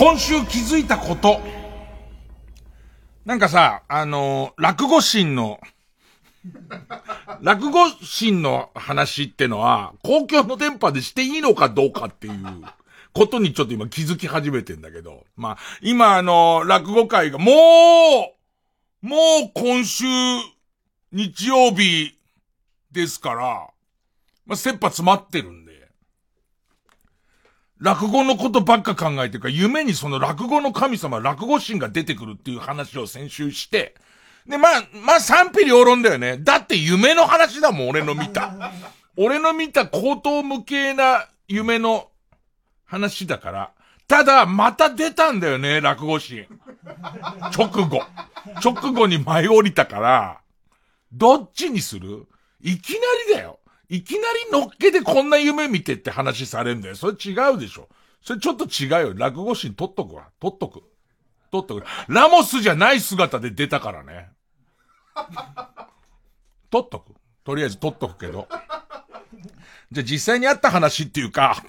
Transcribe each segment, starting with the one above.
今週気づいたこと。なんかさ、あのー、落語心の、落語心の話ってのは、公共の電波でしていいのかどうかっていうことにちょっと今気づき始めてんだけど。まあ、今あの、落語会が、もう、もう今週、日曜日ですから、まあ、切羽詰まってるんで。落語のことばっか考えてるから、夢にその落語の神様、落語神が出てくるっていう話を先週して、で、まあ、まあ賛否両論だよね。だって夢の話だもん、俺の見た。俺の見た高等無形な夢の話だから。ただ、また出たんだよね、落語神。直後。直後に舞い降りたから、どっちにする？いきなりだよ。いきなりのっけでこんな夢見てって話されんだよ。それ違うでしょ。それちょっと違うよ。落語心取っとくわ。取っとく。取っとく。ラモスじゃない姿で出たからね。取っとく。とりあえず取っとくけど。じゃあ実際にあった話っていうか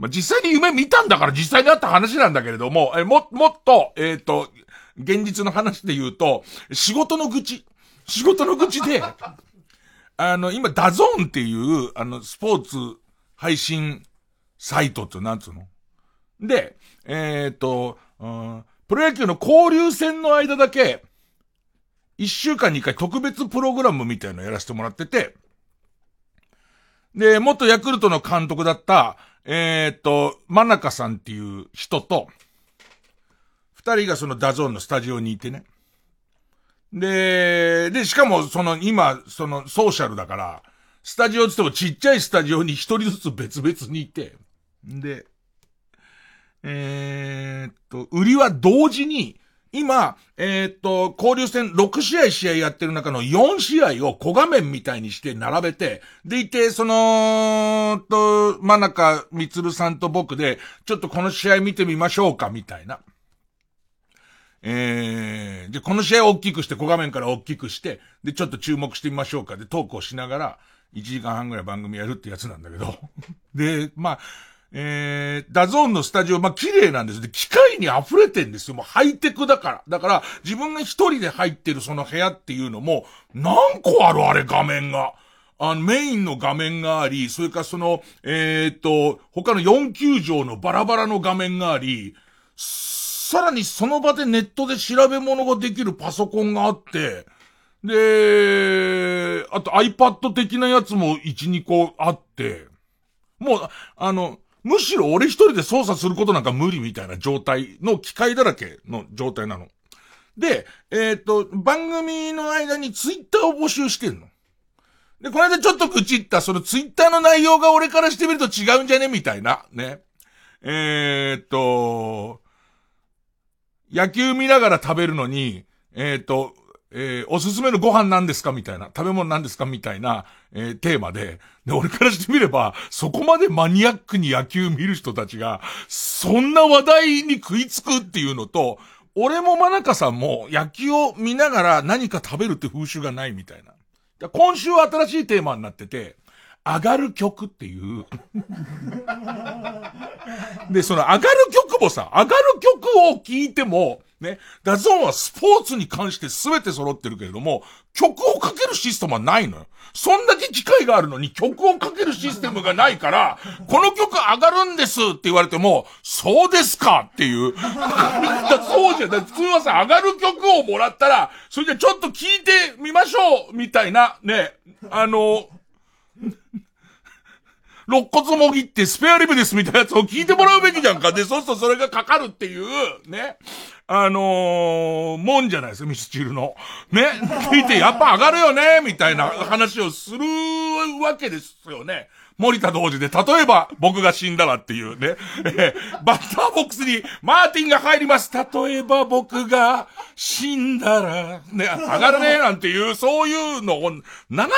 まあ、実際に夢見たんだから実際にあった話なんだけれども、え、も、もっと、えっ、ー、と、現実の話で言うと、仕事の愚痴。仕事の愚痴で、あの、今、 DAZN っていう、あの、スポーツ配信サイトってなんつうの？で、えっ、ー、と、うん、プロ野球の交流戦の間だけ、一週間に一回特別プログラムみたいのやらせてもらってて、で、元ヤクルトの監督だった、えっ、と、真中さんっていう人と、二人がその DAZN のスタジオにいてね。で、で、しかも、その、今、その、ソーシャルだから、スタジオつってもちっちゃいスタジオに一人ずつ別々にいて、で、えー、っと、売りは同時に、今、えー、っと、交流戦6試合試合やってる中の4試合を小画面みたいにして並べて、でいて、その、と、真中みつるさんと僕で、ちょっとこの試合見てみましょうか、みたいな。えー、で、この試合を大きくして、小画面から大きくして、で、ちょっと注目してみましょうか。で、トークをしながら、1時間半ぐらい番組やるってやつなんだけど。で、まあ、えー、 DAZN のスタジオ、まあ、綺麗なんです。で、機械に溢れてんですよ。もうハイテクだから。だから、自分が一人で入ってるその部屋っていうのも、何個あるあれ画面が。あの、メインの画面があり、それからその、えー、っと、他の4球場のバラバラの画面があり、さらにその場でネットで調べ物ができるパソコンがあって、で、あと iPad 的なやつも1、2個あって、もう、あの、むしろ俺一人で操作することなんか無理みたいな状態の機械だらけの状態なの。で、えっ、ー、と、番組の間にツイッターを募集してんの。で、この間ちょっと愚痴った、そのツイッターの内容が俺からしてみると違うんじゃね？みたいな、ね。えっ、ー、と、野球見ながら食べるのに、えっ、ー、と、えー、おすすめのご飯なんですか？みたいな、食べ物なんですか？みたいな、えー、テーマで、で、俺からしてみれば、そこまでマニアックに野球見る人たちが、そんな話題に食いつくっていうのと、俺も真中さんも野球を見ながら何か食べるって風習がないみたいな。今週は新しいテーマになってて、上がる曲っていう。で、その上がる曲もさ、上がる曲を聴いても、ね、 DAZN はスポーツに関して全て揃ってるけれども、曲をかけるシステムはないのよ。そんだけ機械があるのに曲をかけるシステムがないから、この曲上がるんですって言われても、そうですかっていう。だ そうじゃない。普通はさ、上がる曲をもらったら、それじゃちょっと聴いてみましょうみたいな、ね、あの、肋骨もぎってスペアリブですみたいなやつを聞いてもらうべきじゃんか。で、そうするとそれがかかるっていう、ね。あのー、もんじゃないですか、ミスチルの。ね。聞いて、やっぱ上がるよねみたいな話をするわけですよね。森田同時で、例えば僕が死んだらっていうね、えー、バッターボックスにマーティンが入ります。例えば僕が死んだら、ね、上がるねなんていう、そういうのを流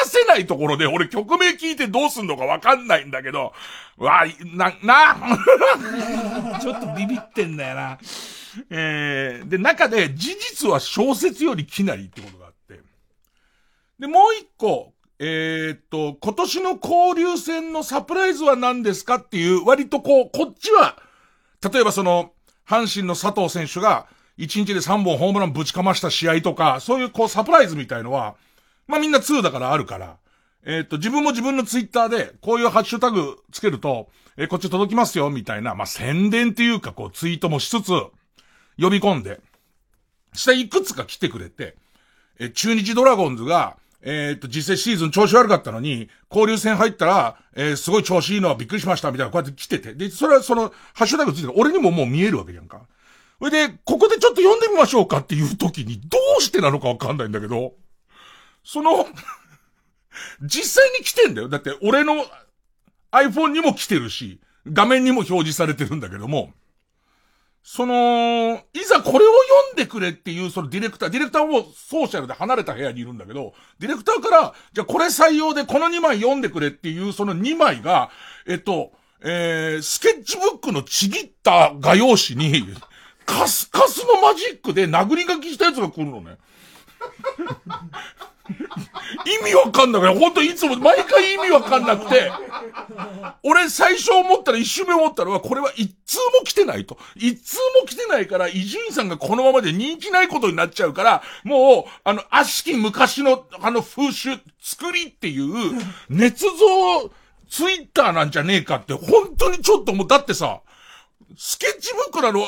せないところで、俺曲名聞いてどうすんのかわかんないんだけど、わな、な、ちょっとビビってんだよな。えー、で、中で事実は小説よりきなりってことがあって。で、もう一個、えー、っと、今年の交流戦のサプライズは何ですかっていう、割とこう、こっちは、例えばその、阪神の佐藤選手が、1日で3本ホームランぶちかました試合とか、そういうこうサプライズみたいのは、まあみんな2だからあるから、えー、っと、自分も自分のツイッターで、こういうハッシュタグつけると、えー、こっち届きますよ、みたいな、まあ宣伝っていうか、こうツイートもしつつ、呼び込んで、していくつか来てくれて、え、中日ドラゴンズが、えっ、と、実際シーズン調子悪かったのに、交流戦入ったら、えー、すごい調子いいのはびっくりしました、みたいな、こうやって来てて。で、それはその、ハッシュタグついてる俺にももう見えるわけじゃんか。それで、ここでちょっと読んでみましょうかっていう時に、どうしてなのかわかんないんだけど、その実際に来てんだよ。だって、俺の iPhone にも来てるし、画面にも表示されてるんだけども、その、いざこれを読んでくれっていうそのディレクター、ディレクターもソーシャルで離れた部屋にいるんだけど、ディレクターから、じゃあこれ採用でこの2枚読んでくれっていうその2枚が、えっと、えー、スケッチブックのちぎった画用紙に、カスカスのマジックで殴り書きしたやつが来るのね。意味わかんなくて、ほんといつも、毎回意味わかんなくて、俺最初思ったら一瞬目思ったのは、これは一通も来てないと。一通も来てないから、伊集院さんがこのままで人気ないことになっちゃうから、もう、あの、悪しき昔の、あの風習、作りっていう、捏造、ツイッターなんじゃねえかって、本当にちょっともう、だってさ、スケッチブックなの、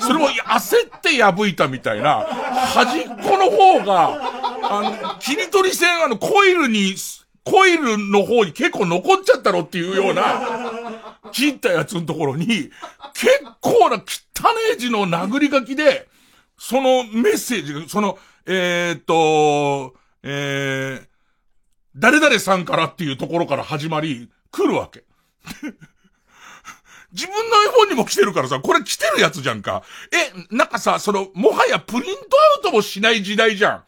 それも焦って破いたみたいな、端っこの方が、あの、切り取り線、あの、コイルに、コイルの方に結構残っちゃったろっていうような、切ったやつのところに、結構な汚ねえ字の殴り書きで、そのメッセージが、その、えー、っと、えー、誰々さんからっていうところから始まり、来るわけ。自分の iPhone にも来てるからさ、これ来てるやつじゃんか。え、なんかさ、その、もはやプリントアウトもしない時代じゃ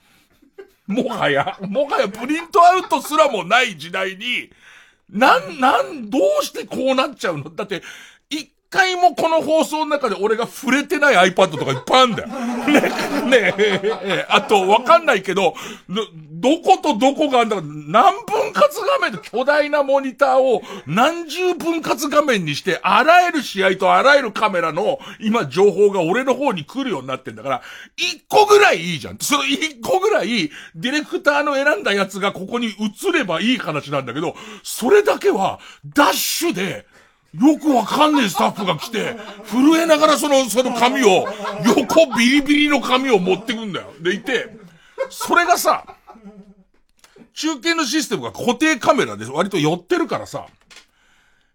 ん。もはや、もはやプリントアウトすらもない時代に、なん、なん、どうしてこうなっちゃうの？だって、回もこの放送の中で俺が触れてない iPad とかいっぱいあるんだよ。ね、ねえ、あと、わかんないけど、ど、どことどこがあんだか、何分割画面で巨大なモニターを何十分割画面にして、あらゆる試合とあらゆるカメラの今情報が俺の方に来るようになってんだから、一個ぐらいいいじゃん。その一個ぐらい、ディレクターの選んだやつがここに映ればいい話なんだけど、それだけは、ダッシュで、よくわかんねえスタッフが来て、震えながらその、その紙を、横ビリビリの紙を持ってくんだよ。でいて、それがさ、中継のシステムが固定カメラで割と寄ってるからさ、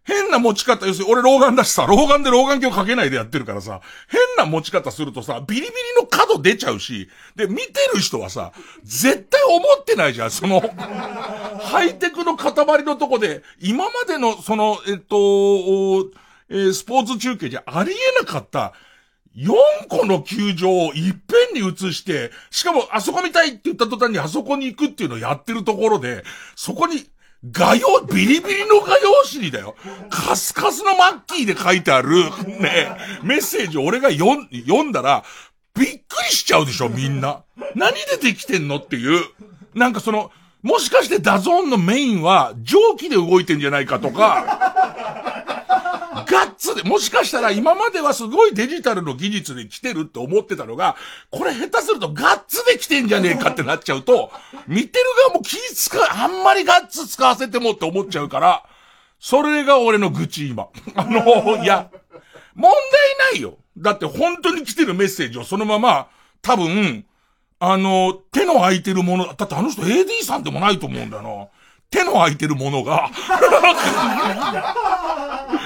変な持ち方、要するに俺老眼だしさ、老眼で老眼鏡かけないでやってるからさ、変な持ち方するとさ、ビリビリの角出ちゃうし、で、見てる人はさ、絶対思ってないじゃん、その、ハイテクの塊のとこで、今までの、その、えっと、えー、スポーツ中継じゃありえなかった、4個の球場をいっぺんに移して、しかもあそこ見たいって言った途端にあそこに行くっていうのをやってるところで、そこに画用、ビリビリの画用紙にだよ。カスカスのマッキーで書いてある、ね、メッセージを俺が読ん、だら、びっくりしちゃうでしょ、みんな。何でできてんのっていう。なんかその、もしかして DAZN のメインは蒸気で動いてんじゃないかとか、ガッツで、もしかしたら今まではすごいデジタルの技術で来てるって思ってたのが、これ下手するとガッツで来てんじゃねえかってなっちゃうと、見てる側も気使う、あんまりガッツ使わせてもって思っちゃうから、それが俺の愚痴今。あの、いや、問題ないよ。だって本当に来てるメッセージをそのまま、多分、あの、手の空いてるもの、だってあの人 AD さんでもないと思うんだよな。手の空いてるものが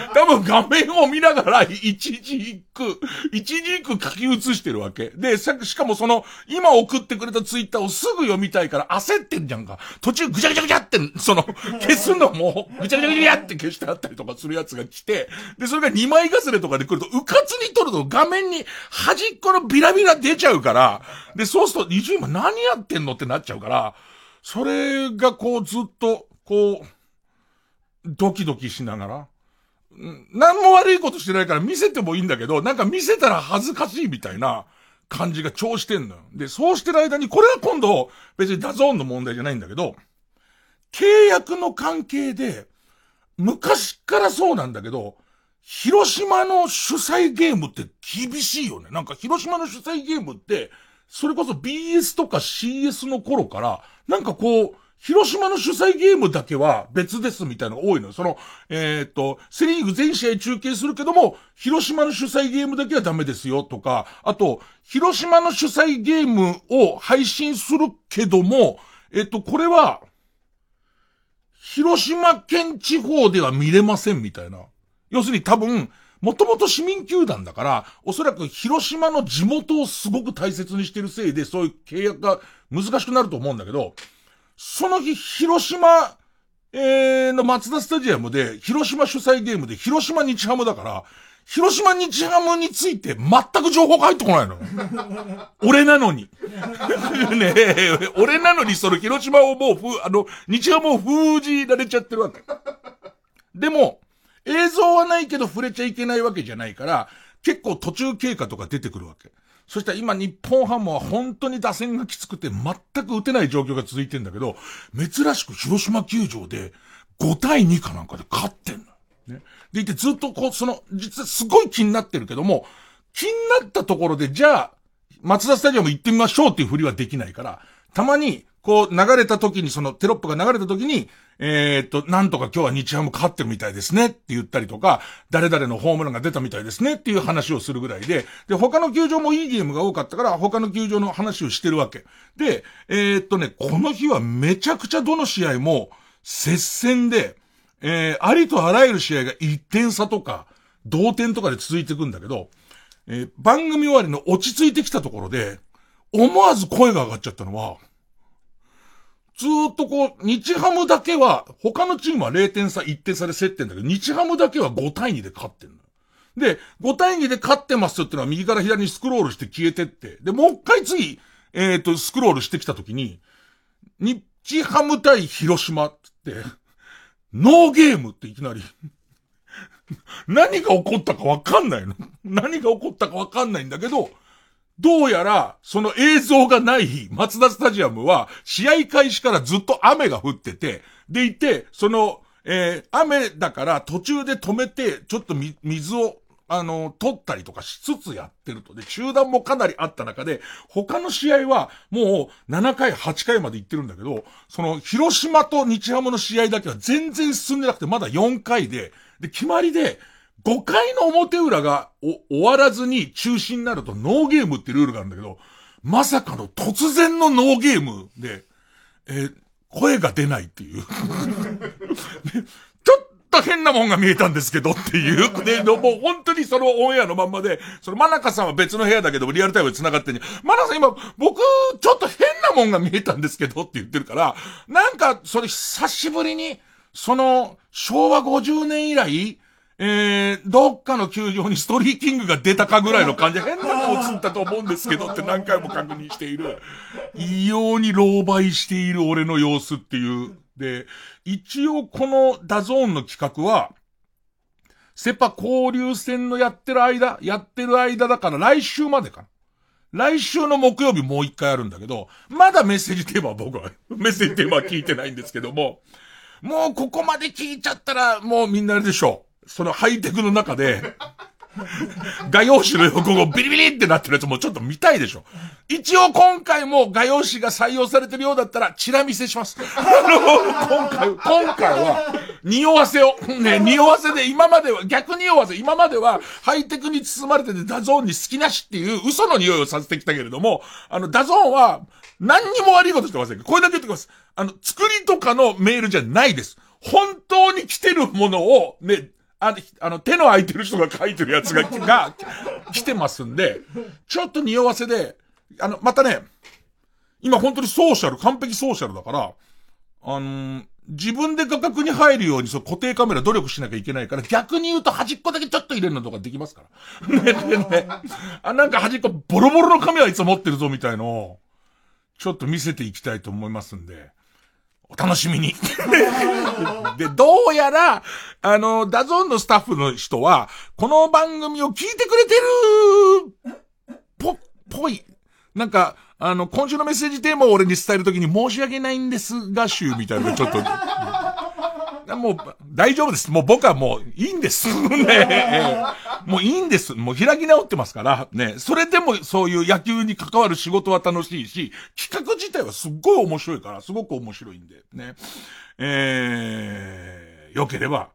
多分画面を見ながら一字一句、一字一句書き写してるわけ。で、しかもその、今送ってくれたツイッターをすぐ読みたいから焦ってんじゃんか。途中ぐちゃぐちゃぐちゃって、その、消すのも、ぐちゃぐちゃぐちゃって消してあったりとかするやつが来て、で、それが2枚重ねとかで来ると、うかつに撮ると画面に端っこのビラビラ出ちゃうから、で、そうすると、20今何やってんのってなっちゃうから、それがこうずっと、こう、ドキドキしながら、何も悪いことしてないから見せてもいいんだけど、なんか見せたら恥ずかしいみたいな感じが超してんのよ。で、そうしてる間に、これは今度、別に DAZN の問題じゃないんだけど、契約の関係で、昔からそうなんだけど、広島の主催ゲームって厳しいよね。なんか広島の主催ゲームって、それこそ BS とか CS の頃から、なんかこう、広島の主催ゲームだけは別ですみたいなのが多いのよ。その、えー、っと、セリーグ全試合中継するけども、広島の主催ゲームだけはダメですよとか、あと、広島の主催ゲームを配信するけども、えっと、これは、広島県地方では見れませんみたいな。要するに多分、もともと市民球団だから、おそらく広島の地元をすごく大切にしてるせいで、そういう契約が難しくなると思うんだけど、その日、広島、えー、の松田スタジアムで、広島主催ゲームで、広島日ハムだから、広島日ハムについて全く情報が入ってこないの。俺なのに。ねえ、俺なのにその広島をもうふ、あの、日ハムを封じられちゃってるわけ。でも、映像はないけど触れちゃいけないわけじゃないから、結構途中経過とか出てくるわけ。そしたら今日本ハムは本当に打線がきつくて全く打てない状況が続いてんだけど、珍しく広島球場で5対2かなんかで勝ってんの。ね。でいてずっとこう、その、実はすごい気になってるけども、気になったところで、じゃあ、松田スタジアム行ってみましょうっていうふりはできないから、たまに、こう流れた時に、そのテロップが流れた時に、えー、っと、なんとか今日は日ハム勝ってるみたいですねって言ったりとか、誰々のホームランが出たみたいですねっていう話をするぐらいで、で、他の球場もいいゲームが多かったから、他の球場の話をしてるわけ。で、えー、っとね、この日はめちゃくちゃどの試合も接戦で、えー、ありとあらゆる試合が1点差とか、同点とかで続いていくんだけど、えー、番組終わりの落ち着いてきたところで、思わず声が上がっちゃったのは、ずっとこう、日ハムだけは、他のチームは0点差、1点差で競ってんだけど、日ハムだけは5対2で勝ってんの。で、5対2で勝ってますってのは右から左にスクロールして消えてって、で、もう一回次、えっ、ー、と、スクロールしてきたときに、日ハム対広島って、ノーゲームっていきなり何が起こったかわかんないの。何が起こったかわかんないんだけど、どうやら、その映像がない日、松田スタジアムは、試合開始からずっと雨が降ってて、でいて、その、えー、雨だから途中で止めて、ちょっと水を、あの、取ったりとかしつつやってると。で、中断もかなりあった中で、他の試合はもう7回、8回まで行ってるんだけど、その、広島と日ハムの試合だけは全然進んでなくて、まだ4回で、で、決まりで、5回の表裏が終わらずに中止になるとノーゲームってルールがあるんだけど、まさかの突然のノーゲームで、えー、声が出ないっていうちょっと変なもんが見えたんですけどっていう。で、もう本当にそのオンエアのまんまで、その真中さんは別の部屋だけどリアルタイムで繋がってんじゃん。真中さん今、僕、ちょっと変なもんが見えたんですけどって言ってるから、なんか、それ久しぶりに、その、昭和50年以来、えー、どっかの球場にストリーキングが出たかぐらいの感じ変な顔映ったと思うんですけどって何回も確認している。異様に狼狽している俺の様子っていう。で、一応この DAZN の企画は、セパ交流戦のやってる間、やってる間だから来週までかな。来週の木曜日もう一回あるんだけど、まだメッセージテーマは僕は、メッセージテーマは聞いてないんですけども、もうここまで聞いちゃったら、もうみんなあれでしょう。そのハイテクの中で、画用紙の横がビリビリってなってるやつもちょっと見たいでしょ。一応今回も画用紙が採用されてるようだったら、チラ見せします。あの、今回、今回は、匂わせを、ね、匂わせで今までは、逆匂わせ、今まではハイテクに包まれてて DAZNに隙なしっていう嘘の匂いをさせてきたけれども、あの、 DAZN は何にも悪いことしてません。これだけ言ってきます。あの、作りとかのメールじゃないです。本当に来てるものを、ね、ああの、手の空いてる人が書いてるやつが、が、来てますんで、ちょっと匂わせで、あの、またね、今本当にソーシャル、完璧ソーシャルだから、あのー、自分で画角に入るようにそう固定カメラ努力しなきゃいけないから、逆に言うと端っこだけちょっと入れるのとかできますから。ね、ね、ね。あ、なんか端っこボロボロのカメラいつも持ってるぞみたいのを、ちょっと見せていきたいと思いますんで、お楽しみに。で、どうやら、あの、 DAZN のスタッフの人は、この番組を聞いてくれてるぽ、ぽい。なんか、あの、今週のメッセージテーマを俺に伝えるときに申し訳ないんですが、週みたいなちょっと、もう、大丈夫です。もう僕はもう、いいんです。ねもういいんです。もう開き直ってますから、ね。それでもそういう野球に関わる仕事は楽しいし、企画自体はすっごい面白いから、すごく面白いんで、ね。えー、良ければ、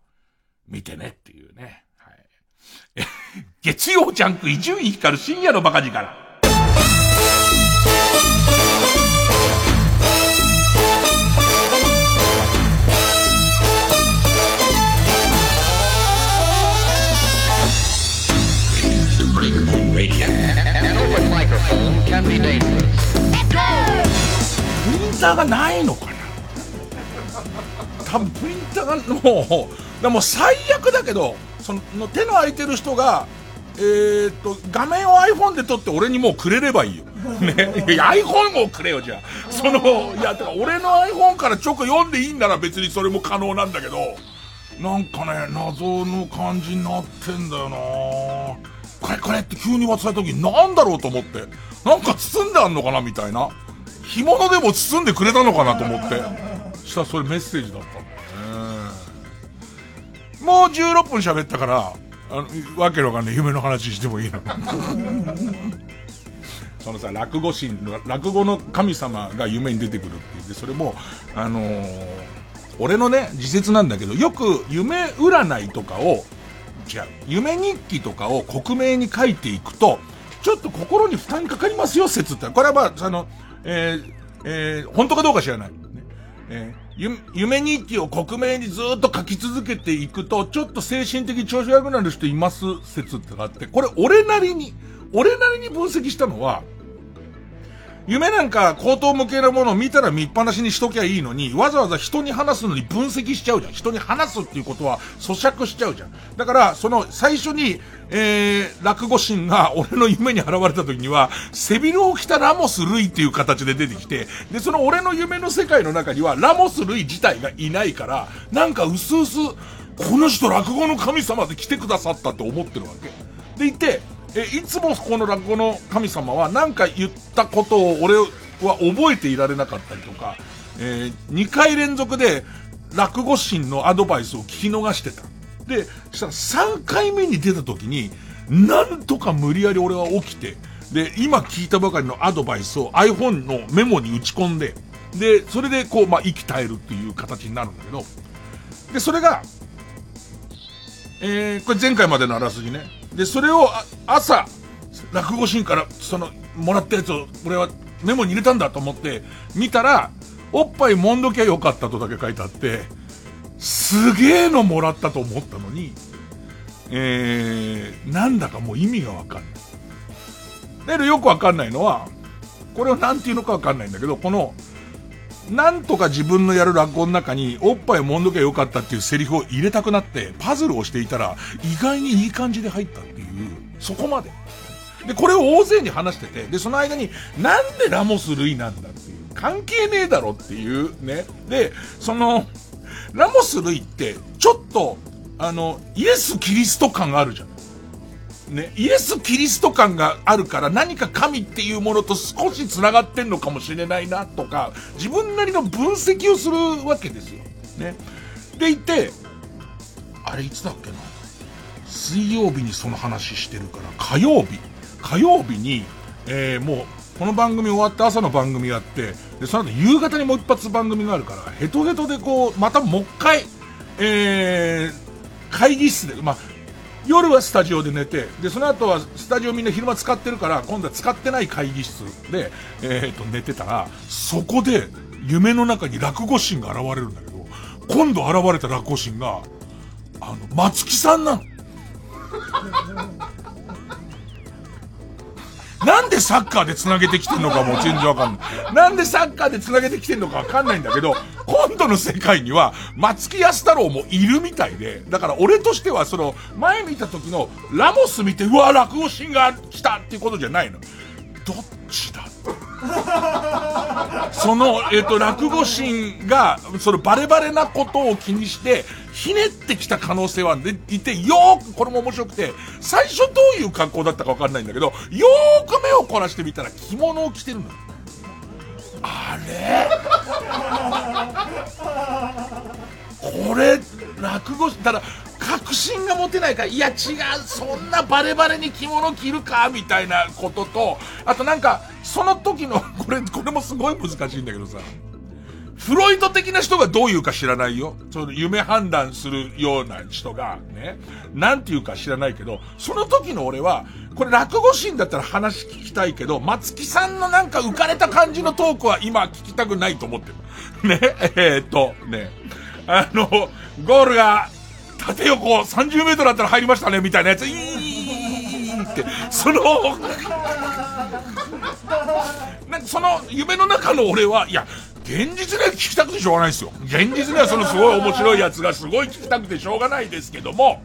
見てねっていうね。はい。月曜ジャンク伊集院光る深夜のバカ力。プリンター。がないのかな多分プリンター。がもう、でも最悪だけど、その手の空いてる人が、えー、っと、画面を iPhone で撮って俺にもうくれればいいよ。ね。いや、iPhone をくれよ、じゃあ。その、いや、てか俺の iPhone から直読んでいいんなら別にそれも可能なんだけど、なんかね、謎の感じになってんだよなこれこれって急に渡された時なんだろうと思って。なんか包んであんのかなみたいな。干物でも包んでくれたのかなと思って。したらそれメッセージだったんだね。もう16分喋ったから、あの、わけのわかんない夢の話してもいいの。そのさ、落語神、落語の神様が夢に出てくるって言って、それも、あのー、俺のね、自説なんだけど、よく夢占いとかを、違う、夢日記とかを克明に書いていくと、ちょっと心に負担かかりますよ、説って。これはまあ、あの、えー、えー、本当かどうか知らない。ね、えー、夢日記を克明にずっと書き続けていくと、ちょっと精神的調子悪くなる人います説ってがあって、これ俺なりに、俺なりに分析したのは、夢なんか口頭無形なものを見たら見っぱなしにしときゃいいのに、わざわざ人に話すのに分析しちゃうじゃん。人に話すっていうことは咀嚼しちゃうじゃん。だから、その最初に、えー、落語神が俺の夢に現れた時には、背広を着たラモス・ルイっていう形で出てきて、で、その俺の夢の世界の中には、ラモス・ルイ自体がいないから、なんか薄々、この人落語の神様で来てくださったって思ってるわけ。でいて、え、いつもこの落語の神様は何か言ったことを俺は覚えていられなかったりとか、えー、2回連続で落語神のアドバイスを聞き逃してた。で、したら3回目に出た時に、なんとか無理やり俺は起きて、で、今聞いたばかりのアドバイスを iPhone のメモに打ち込んで、で、それでこう、まあ、息絶えるっていう形になるんだけど、で、それが、えー、これ前回までのあらすじね。で、それを朝、落語シーンから、その、もらったやつを、俺はメモに入れたんだと思って、見たら、おっぱい揉んどきゃよかったとだけ書いてあって、すげえのもらったと思ったのに、えー、なんだかもう意味がわかんない。だけどよくわかんないのは、これをなんていうのかわかんないんだけど、この、なんとか自分のやる落語の中に、おっぱい揉んどきゃよかったっていうセリフを入れたくなって、パズルをしていたら、意外にいい感じで入ったっていう、そこまで。で、これを大勢に話してて、で、その間に、なんでラモス・ルイなんだっていう、関係ねえだろっていうね。で、その、ラモス・ルイって、ちょっと、あの、イエス・キリスト感があるじゃん。ね、イエス・キリスト感があるから何か神っていうものと少し繋がってんのかもしれないなとか、自分なりの分析をするわけですよ。ね。でいて、あれいつだっけな。水曜日にその話してるから、火曜日。火曜日に、えー、もう、この番組終わって朝の番組やって、で、その後夕方にもう一発番組があるから、ヘトヘトでこう、またもう一回、えー、会議室で、まあ、夜はスタジオで寝て、で、その後はスタジオみんな昼間使ってるから、今度は使ってない会議室で、えっ、と、寝てたら、そこで、夢の中に落語神が現れるんだけど、今度現れた落語神が、あの、松木さんなの。なんでサッカーで繋げてきてんのかも全然わかんない。なんでサッカーで繋げてきてんのかわかんないんだけど、今度の世界には、松木安太郎もいるみたいで、だから俺としてはその、前見た時のラモス見て、うわ、落語シーンが来たっていうことじゃないの。どっちだその、えっ、と、落語神が、そのバレバレなことを気にして、ひねってきた可能性はでいて、よーく、これも面白くて、最初どういう格好だったかわかんないんだけど、よーく目を凝らしてみたら着物を着てるの。あれ？これ、落語し、ただ、確信が持てないから、いや違う、そんなバレバレに着物着るかみたいなことと、あとなんか、その時の、これ、これもすごい難しいんだけどさ、フロイト的な人がどう言うか知らないよ。その夢判断するような人が、ね、なんて言うか知らないけど、その時の俺は、これ落語シーンだったら話聞きたいけど、松木さんのなんか浮かれた感じのトークは今聞きたくないと思ってる。ね、えー、っと、ね、あの、ゴールが縦横30メートルだったら入りましたね、みたいなやつ、いーって、その、その夢の中の俺は、いや、現実では聞きたくてしょうがないですよ。現実ではそのすごい面白いやつがすごい聞きたくてしょうがないですけども、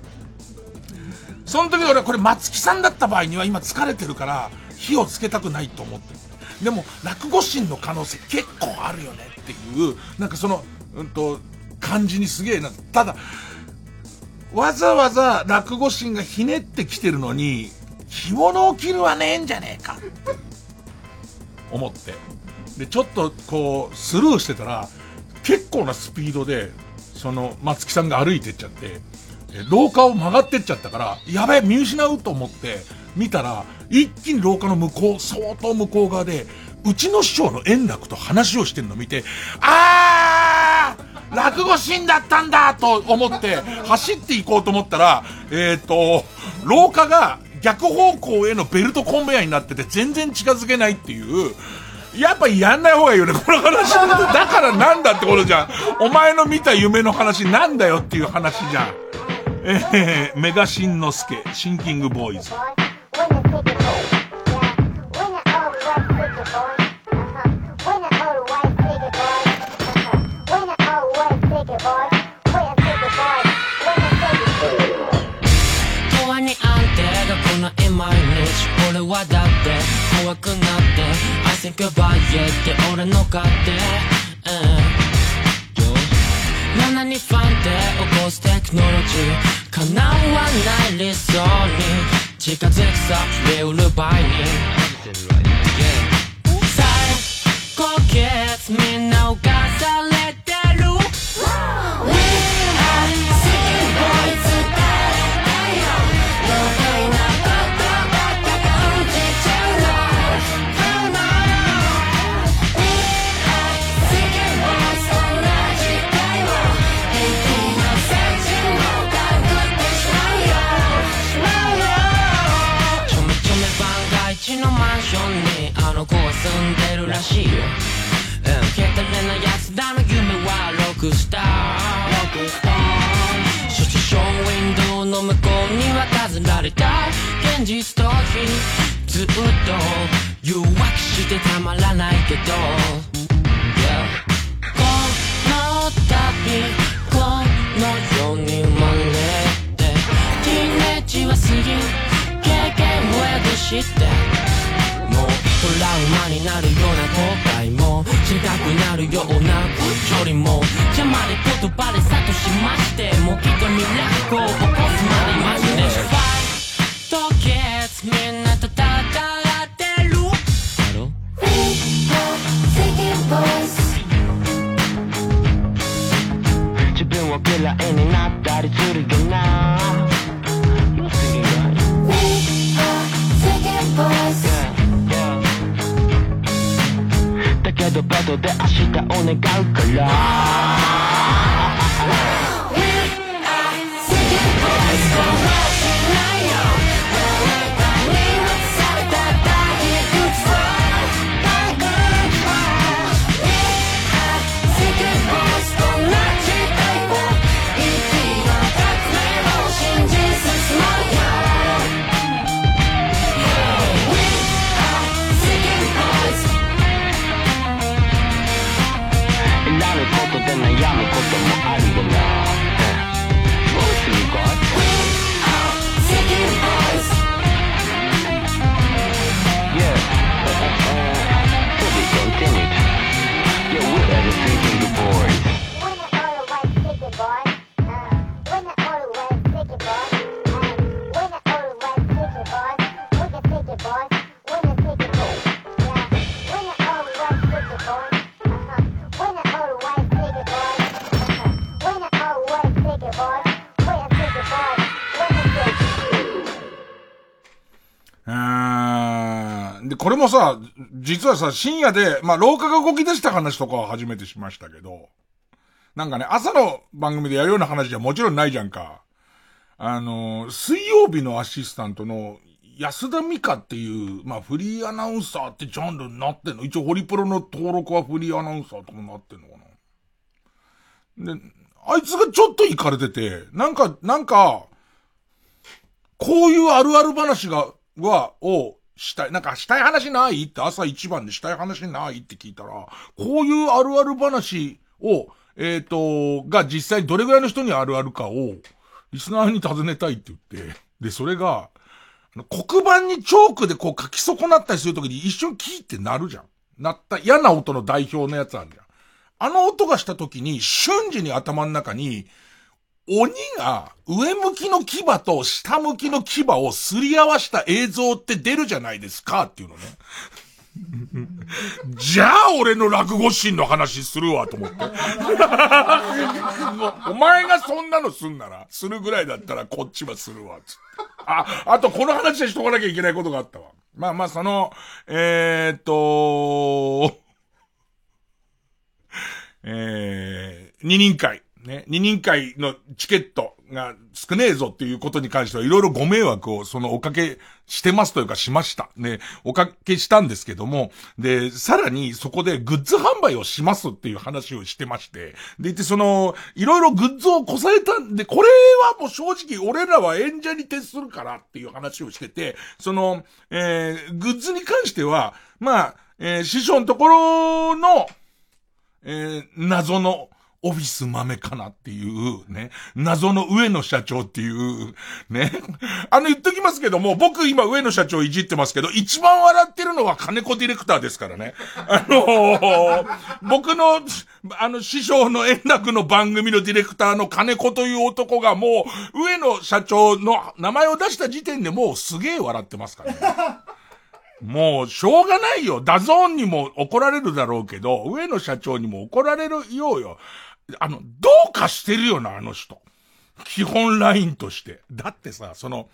その時俺はこれ松木さんだった場合には今疲れてるから火をつけたくないと思ってる。でも落語心の可能性結構あるよねっていう、なんかその、うんと、感じにすげえな。ただ、わざわざ落語心がひねってきてるのに、着物を着るはねえんじゃねえか思って。で、ちょっとこう、スルーしてたら、結構なスピードで、その、松木さんが歩いてっちゃって、廊下を曲がってっちゃったから、やべえ、見失うと思って、見たら、一気に廊下の向こう、相当向こう側で、うちの師匠の円楽と話をしてるのを見て、あー落語シーンだったんだと思って、走っていこうと思ったら、えっ、ー、と、廊下が逆方向へのベルトコンベヤになってて全然近づけないっていう、やっぱやんない方がいいよね、この話。だからなんだってことじゃん。お前の見た夢の話なんだよっていう話じゃん。えー、メガシンノスケ、シンキングボーイズ。俺はだって怖くなって I think about it って俺の勝手、うん、7にファンで起こすテクノロジー叶わない理想に近づくさレウルバイに最高傑みんな犯尋ねれた現実逃避ずっと誘惑してたまらないけど、yeah、この度この世に生まれてティーネージは過ぎ経験を宿して。ラウマになるような後悔もしたくなるようなことよりも邪魔で言葉で諭しましてもうきっとミラクルを起こすまでマジで失敗とケツみんなと戦ってる。だろ We are 自分は未来になったりするよな。とベで明日を願うから。I 実はさ、深夜で、まあ、廊下が動き出した話とかは初めてしましたけど、なんかね、朝の番組でやるような話じゃもちろんないじゃんか。あの、水曜日のアシスタントの安田美香っていう、まあフリーアナウンサーってジャンルになってんの一応ホリプロの登録はフリーアナウンサーとかになってんのかなで、あいつがちょっと行かれてて、なんか、なんか、こういうあるある話が、は、を、したい、なんかしたい話ない？って朝一番でしたい話ない？って聞いたら、こういうあるある話を、えっ、ー、と、が実際どれぐらいの人にあるあるかを、リスナーに尋ねたいって言って、で、それが、黒板にチョークでこう書き損なったりするときに一瞬キーってなるじゃん。なった嫌な音の代表のやつあるじゃん。あの音がしたときに瞬時に頭の中に、鬼が上向きの牙と下向きの牙をすり合わした映像って出るじゃないですかっていうのね。じゃあ俺の落語シーンの話するわと思って。お前がそんなのすんなら、するぐらいだったらこっちはするわ。あ、あとこの話でしとかなきゃいけないことがあったわ。まあまあその、えー、っと、えー、二人会。ね、二人会のチケットが少ねえぞっていうことに関してはいろいろご迷惑をそのおかけしてますというかしました。ね、おかけしたんですけども、で、さらにそこでグッズ販売をしますっていう話をしてまして、でいてその、いろいろグッズをこされたんで、これはもう正直俺らは演者に徹するからっていう話をしてて、その、えー、グッズに関しては、まあ、えー、師匠のところの、えー、謎の、オフィス豆かなっていうね、謎の上野社長っていう、ね。あの言っときますけども、僕今上野社長いじってますけど、一番笑ってるのは金子ディレクターですからね。あのー、僕の、あの師匠の円楽の番組のディレクターの金子という男がもう、上野社長の名前を出した時点でもうすげえ笑ってますからね。もう、しょうがないよ。 DAZN にも怒られるだろうけど、上野社長にも怒られるようよ。あの、どうかしてるよな、あの人。基本ラインとして。だってさ、その、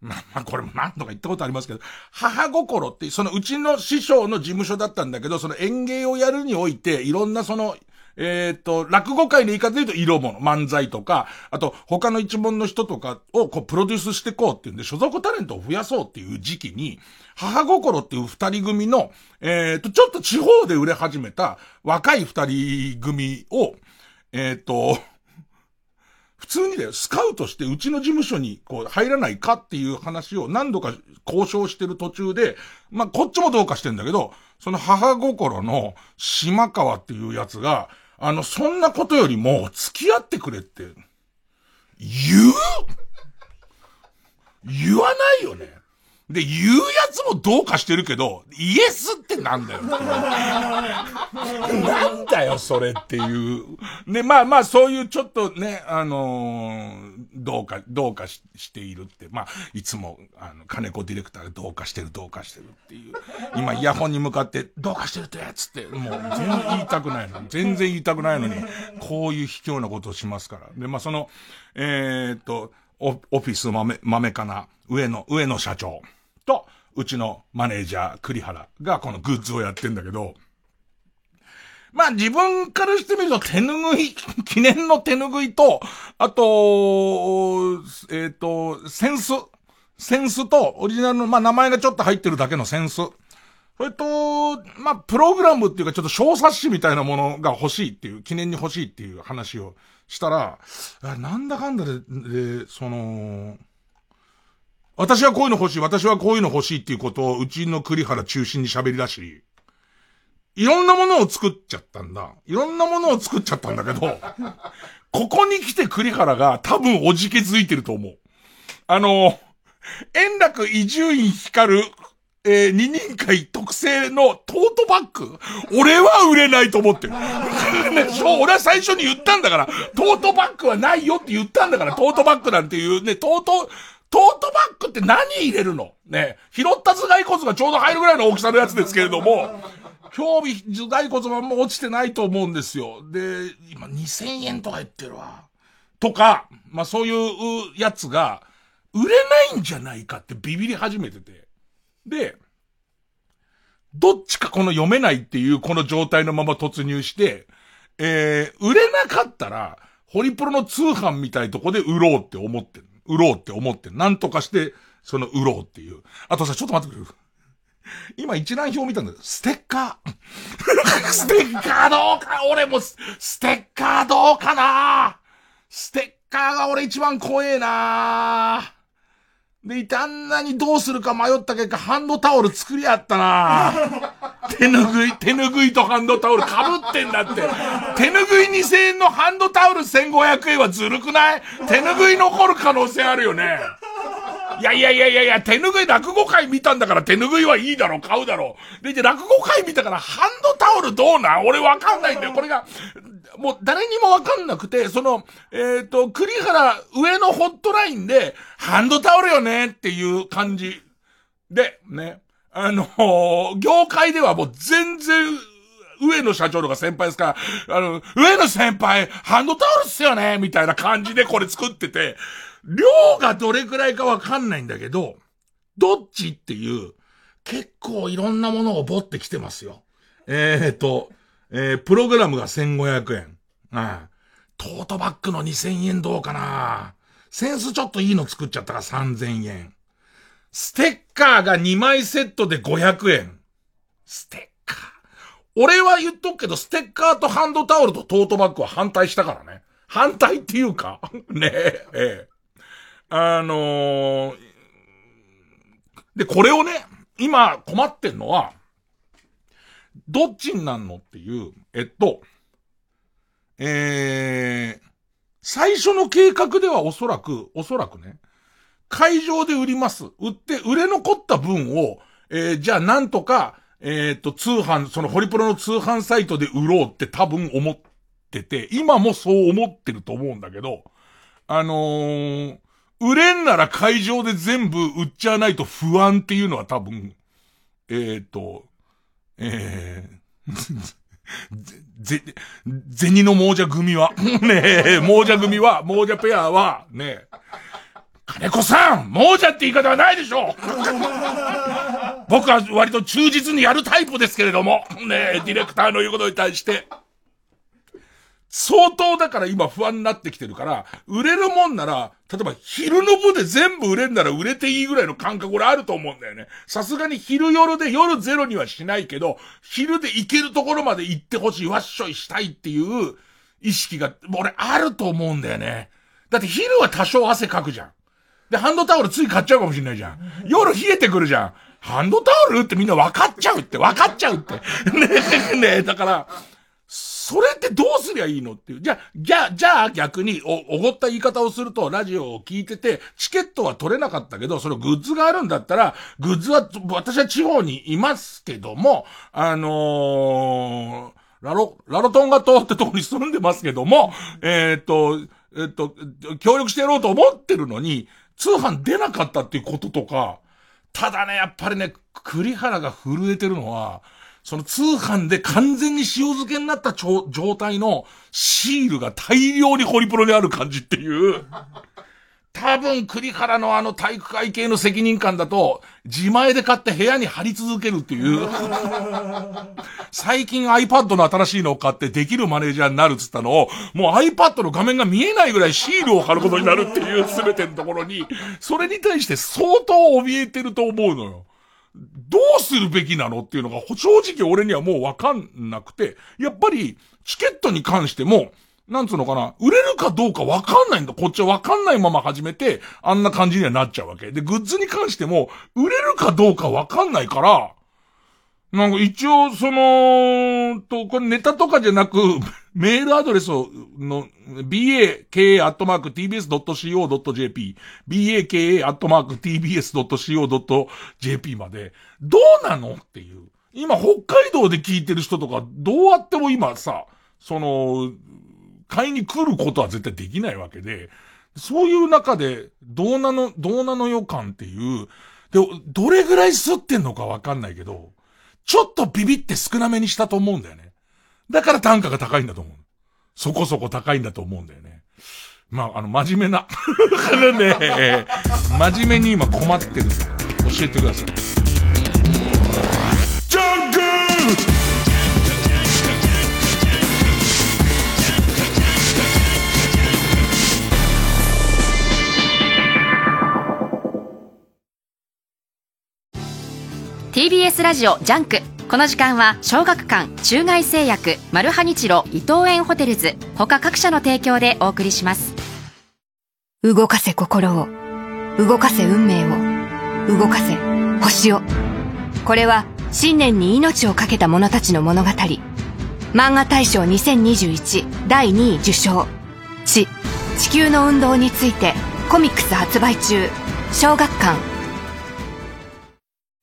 まあ、まあ、これも何度か言ったことありますけど、母心って、そのうちの師匠の事務所だったんだけど、その演芸をやるにおいて、いろんなその、えっ、ー、と、落語界の言い方で言うと色物、漫才とか、あと他の一門の人とかをこうプロデュースしてこうっていうんで、所属タレントを増やそうっていう時期に、母心っていう二人組の、えっ、ー、と、ちょっと地方で売れ始めた若い二人組を、えっ、と、普通にだよ、スカウトしてうちの事務所にこう入らないかっていう話を何度か交渉してる途中で、まあ、こっちもどうかしてんだけど、その母心の島川っていうやつが、あの、そんなことよりも付き合ってくれって、言う？言わないよね。で、言うやつもどうかしてるけど、イエスってなんだよ。なんだよ、それっていう。ね、まあまあ、そういうちょっとね、あのー、どうか、どうかししているって、まあ、いつも、あの、金子ディレクターがどうかしてる、どうかしてるっていう。今、イヤホンに向かって、どうかしてるってやつって、もう、全然言いたくないのに、全然言いたくないのに、こういう卑怯なことをしますから。で、まあ、その、えー、っと、オフィス豆、豆かな、上野、上野社長。と、うちのマネージャー、栗原がこのグッズをやってんだけど、まあ自分からしてみると手拭い、記念の手拭いと、あと、えっ、ー、と、センス、センスとオリジナルの、まあ名前がちょっと入ってるだけのセンス。それと、まあプログラムっていうかちょっと小冊子みたいなものが欲しいっていう、記念に欲しいっていう話をしたら、なんだかんだで、で、その、私はこういうの欲しい、私はこういうの欲しいっていうことをうちの栗原中心に喋り出し、いろんなものを作っちゃったんだ。いろんなものを作っちゃったんだけど、ここに来て栗原が多分おじけづいてると思う。あの、円楽伊集院光る、えー、二人会特製のトートバッグ俺は売れないと思ってる。そう、俺は最初に言ったんだから、トートバッグはないよって言ったんだから、トートバッグなんていうね、トート、トートバッグって何入れるの？ね。拾った頭蓋骨がちょうど入るぐらいの大きさのやつですけれども、表皮頭蓋骨ももう落ちてないと思うんですよ。で、今2000円とか言ってるわ。とか、まあそういうやつが、売れないんじゃないかってビビり始めてて。で、どっちかこの読めないっていうこの状態のまま突入して、えー、売れなかったら、ホリプロの通販みたいとこで売ろうって思ってる。売ろうって思って。なんとかして、その売ろうっていう。あとさ、ちょっと待ってくれ。今一覧表見たんだけど、ステッカー。ステッカーどうか俺もステッカーどうかな？ステッカーが俺一番怖えなで、あんなにどうするか迷った結果、ハンドタオル作りやったな手ぬぐい、手ぬぐいとハンドタオル被ってんだって。手ぬぐい2000円のハンドタオル1500円はずるくない？手ぬぐい残る可能性あるよね。いやいやいやいやいや、手ぬぐい落語会見たんだから手ぬぐいはいいだろ、買うだろ。で、で、落語会見たからハンドタオルどうなん？俺わかんないんだよ。これが、もう誰にもわかんなくて、その、えっ、ー、と、栗原上のホットラインで、ハンドタオルよねっていう感じ。で、ね。あのー、業界ではもう全然、上野社長とか先輩ですから、あの、上野先輩、ハンドタオルっすよねみたいな感じでこれ作ってて、量がどれくらいかわかんないんだけど、どっちっていう、結構いろんなものを持ってきてますよ。えーと、えー、プログラムが1500円。ああトートバッグの2000円どうかなセンスちょっといいの作っちゃったら3000円。ステッカーが2枚セットで500円。ステッカー。俺は言っとくけど、ステッカーとハンドタオルとトートバッグは反対したからね。反対っていうか ねえ、ええ。あのー、で、これをね、今困ってんのは、どっちになんのっていう、えっと、えー、最初の計画ではおそらく、おそらくね、会場で売ります。売って、売れ残った分を、えー、じゃあなんとか、えっ、と、通販、そのホリプロの通販サイトで売ろうって多分思ってて、今もそう思ってると思うんだけど、あのー、売れんなら会場で全部売っちゃわないと不安っていうのは多分、えっ、と、えー、ぜ、ぜ、銭の亡者組は、ねえ、亡者組は、亡者ペアは、ねえ、金子さん亡者って言い方はないでしょう 僕は割と忠実にやるタイプですけれども、ねえ、ディレクターの言うことに対して。相当だから今不安になってきてるから、売れるもんなら、例えば昼の部で全部売れんなら売れていいぐらいの感覚俺あると思うんだよね。さすがに昼夜で夜ゼロにはしないけど、昼で行けるところまで行ってほしい、わっしょいしたいっていう意識が、俺あると思うんだよね。だって昼は多少汗かくじゃん。で、ハンドタオルつい買っちゃうかもしんないじゃん。夜冷えてくるじゃん。ハンドタオルってみんな分かっちゃうって、分かっちゃうって。ねえ、ねえ、だから、それってどうすりゃいいのっていう。じゃ、じゃあ、じゃあ逆にお、おごった言い方をすると、ラジオを聞いてて、チケットは取れなかったけど、そのグッズがあるんだったら、グッズは、私は地方にいますけども、あのー、ラロ、ラロトンガ島ってとこに住んでますけども、えー、っと、えー、っと、協力してやろうと思ってるのに、通販出なかったっていうこととか、ただね、やっぱりね、栗原が震えてるのは、その通販で完全に塩漬けになった状態のシールが大量にホリプロにある感じっていう。多分、栗原のあの体育会系の責任感だと、自前で買って部屋に貼り続けるっていう。最近 iPad の新しいのを買ってできるマネージャーになるっつったのを、もう iPad の画面が見えないぐらいシールを貼ることになるっていう全てのところに、それに対して相当怯えてると思うのよ。どうするべきなのっていうのが、正直俺にはもうわかんなくて、やっぱり、チケットに関しても、なんつうのかな、売れるかどうかわかんないんだ。こっちはわかんないまま始めて、あんな感じにはなっちゃうわけ。で、グッズに関しても、売れるかどうかわかんないから、なんか一応、その、と、これネタとかじゃなく、メールアドレスを、の、baka.tbs.co.jp、baka.tbs.co.jp まで、どうなのっていう。今、北海道で聞いてる人とか、どうやっても今さ、その、買いに来ることは絶対できないわけで、そういう中で、どうなの、どうなの予感っていう、で、どれぐらい吸ってんのかわかんないけど、ちょっとビビって少なめにしたと思うんだよね。だから単価が高いんだと思う。そこそこ高いんだと思うんだよね。まあ、あの、真面目な。ね、真面目に今困ってるんで、教えてください。TBS ラジオジャンク。この時間は小学館中外製薬マルハニチロ伊藤園ホテルズ他各社の提供でお送りします。動かせ心を動かせ運命を動かせ星を。これは信念に命を懸けた者たちの物語。漫画大賞2021第2位受賞チ。地球の運動についてコミックス発売中。小学館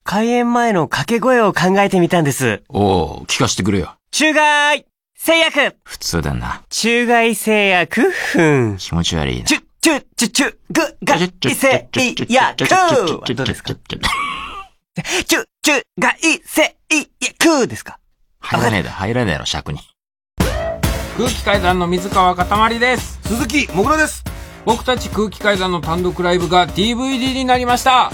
開演前の掛け声を考えてみたんです。おお、聞かせてくれよ。中外製薬普通だな。中外製薬ふん。気持ち悪いな。チュ、チュ、チュ、チュ、グ、ガ、イセイ薬どうですかチュ、チュ、ガ、イセイ薬ですか入らねえだ、入らねえの、尺に。空気階段の水川かたまりです。鈴木もぐらです。僕たち空気階段の単独ライブが DVD になりました。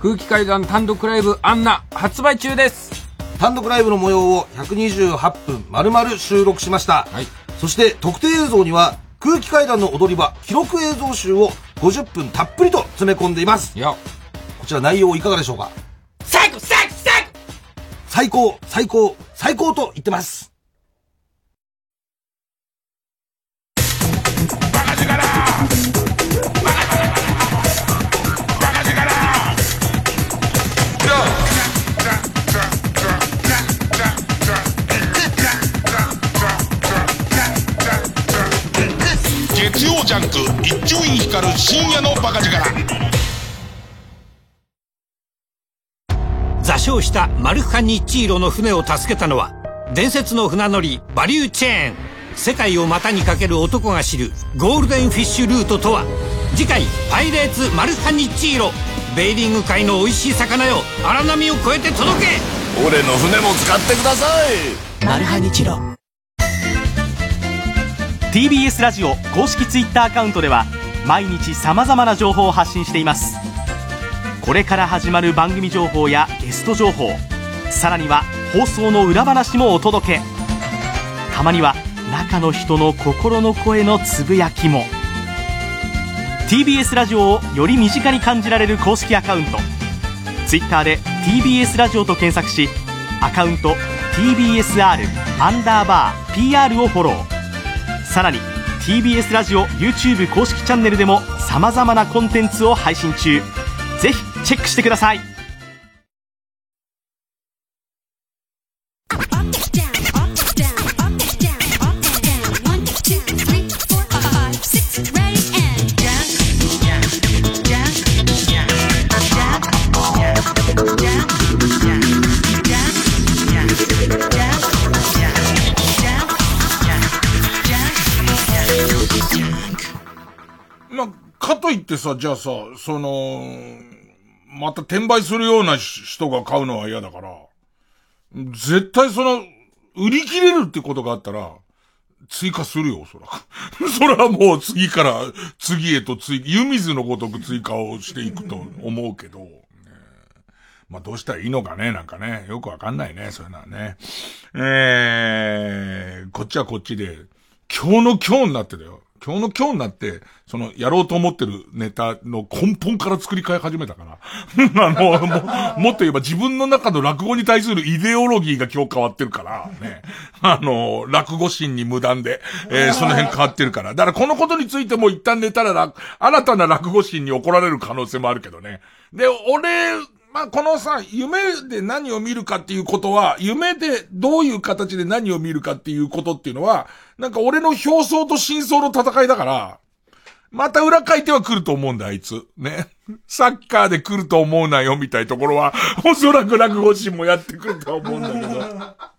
空気階段単独ライブアンナ発売中です。単独ライブの模様を128分丸々収録しました。はい。そして特典映像には空気階段の踊り場記録映像集を50分たっぷりと詰め込んでいます。いや、こちら内容いかがでしょうか？最高最高最高、最高、最高と言ってます。ジャンク一丁院光る深夜のバカ力。座礁したマルカニッチーロの船を助けたのは伝説の船乗りバリューチェーン。世界を股にかける男が知るゴールデンフィッシュルートとは。次回「パイレーツマルカニッチーロ」ベーリング界の美味しい魚よ。荒波を越えて届け。俺の船も使ってください。マルハニチロ TBS ラジオ公式 Twitter アカウントでは毎日さまざまな情報を発信しています。これから始まる番組情報やゲスト情報さらには放送の裏話もお届け。たまには中の人の心の声のつぶやきも。TBS ラジオをより身近に感じられる公式アカウント。Twitter で TBS ラジオと検索しアカウント TBSR アンダーバー PR をフォロー。さらに TBS ラジオ YouTube 公式チャンネルでもさまざまなコンテンツを配信中。ぜひチェックしてください。さ、じゃあさ、その、また転売するような人が買うのは嫌だから、絶対その、売り切れるってことがあったら、追加するよ、おそらく。それはもう次から次へと追、湯水のごとく追加をしていくと思うけど、ねまあどうしたらいいのかね、なんかね、よくわかんないね、そういうのはね。えー、こっちはこっちで、今日の今日になってだよ。今日の今日になって、その、やろうと思ってるネタの根本から作り変え始めたから。あの、も、もっと言えば自分の中の落語に対するイデオロギーが今日変わってるから、ね。あの、落語心に無断で、えーその辺変わってるから。だからこのことについても一旦寝たら落、新たな落語心に怒られる可能性もあるけどね。で、俺、まあ、このさ、夢で何を見るかっていうことは、夢でどういう形で何を見るかっていうことっていうのは、なんか俺の表層と真相の戦いだから、また裏書いては来ると思うんだ、あいつ。ね。サッカーで来ると思うなよ、みたいところは、おそらく落語心もやってくると思うんだけど。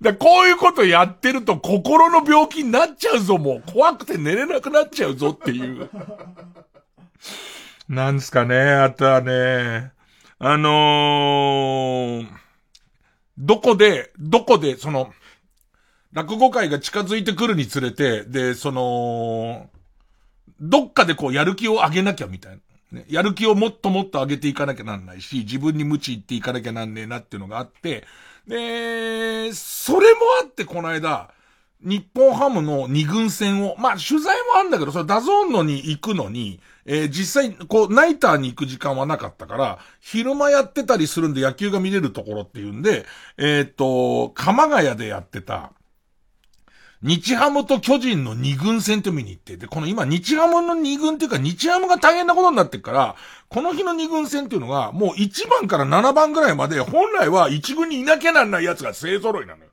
だこういうことやってると心の病気になっちゃうぞ、もう。怖くて寝れなくなっちゃうぞっていう。なんですかね、あとはね、あのー、どこで、どこで、その、落語会が近づいてくるにつれて、で、その、どっかでこうやる気を上げなきゃみたいな。ね、やる気をもっともっと上げていかなきゃなんないし、自分に鞭打っていかなきゃなんねえなっていうのがあって、で、それもあってこの間、日本ハムの二軍戦を、まあ取材もあるんだけど、それ DAZN のに行くのに、えー、実際、こう、ナイターに行く時間はなかったから、昼間やってたりするんで野球が見れるところっていうんで、えっ、と、鎌ヶ谷でやってた、日ハムと巨人の二軍戦って見に行って、で、この今日ハムの二軍っていうか日ハムが大変なことになってるから、この日の二軍戦っていうのが、もう1番から7番ぐらいまで、本来は1軍にいなきゃなんない奴が勢揃いなのよ。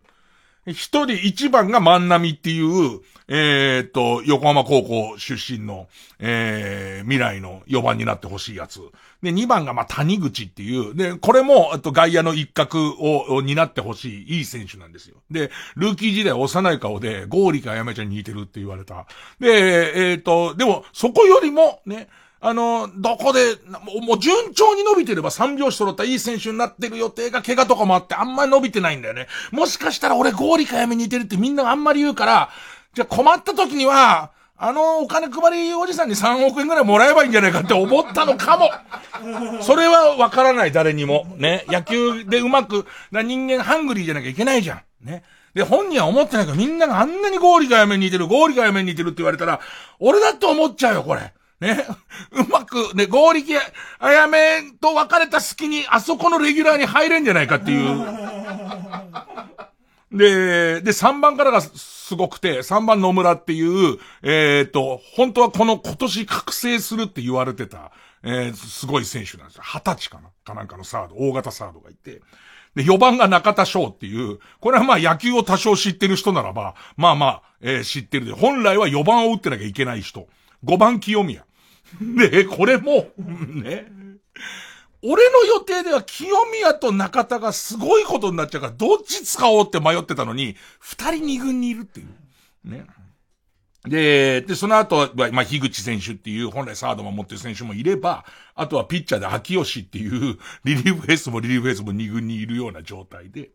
一人一番が万波っていう、えー、っと、横浜高校出身の、えー、未来の4番になってほしいやつ。で、2番がま谷口っていう、で、これも、あと外野の一角を、を担ってほしい、いい選手なんですよ。で、ルーキー時代幼い顔で、ゴーリかやめちゃんに似てるって言われた。で、えー、っと、でも、そこよりも、ね、あの、どこで、もう順調に伸びてれば三拍子揃ったいい選手になってる予定が怪我とかもあってあんまり伸びてないんだよね。もしかしたら俺ゴーリかやめに似てるってみんながあんまり言うから、じゃあ困った時には、あのお金配りおじさんに3億円ぐらいもらえばいいんじゃないかって思ったのかも。それはわからない誰にも。ね。野球でうまく、な人間ハングリーじゃなきゃいけないじゃん。ね。で、本人は思ってないけど、みんながあんなにゴーリがやめに似てる、ゴーリがやめに似てるって言われたら、俺だって思っちゃうよ、これ。ね。うまく、ね、合力あやめと別れた隙に、あそこのレギュラーに入れんじゃないかっていう。で、で、3番からがすごくて、3番野村っていう、えっ、ー、と、本当はこの今年覚醒するって言われてた、えー、すごい選手なんですよ。二十歳かなかなんかのサード、大型サードがいて。で、4番が中田翔っていう、これはまあ野球を多少知ってる人ならば、まあまあ、えー、知ってるで、本来は4番を打ってなきゃいけない人。5番清宮。ねこれも、ね。俺の予定では清宮と中田がすごいことになっちゃうから、どっち使おうって迷ってたのに、二人二軍にいるっていう。ね。で、で、その後は、まあ、樋口選手っていう、本来サードも持ってる選手もいれば、あとはピッチャーで秋吉っていう、リリーフエースもリリーフエースも二軍にいるような状態で。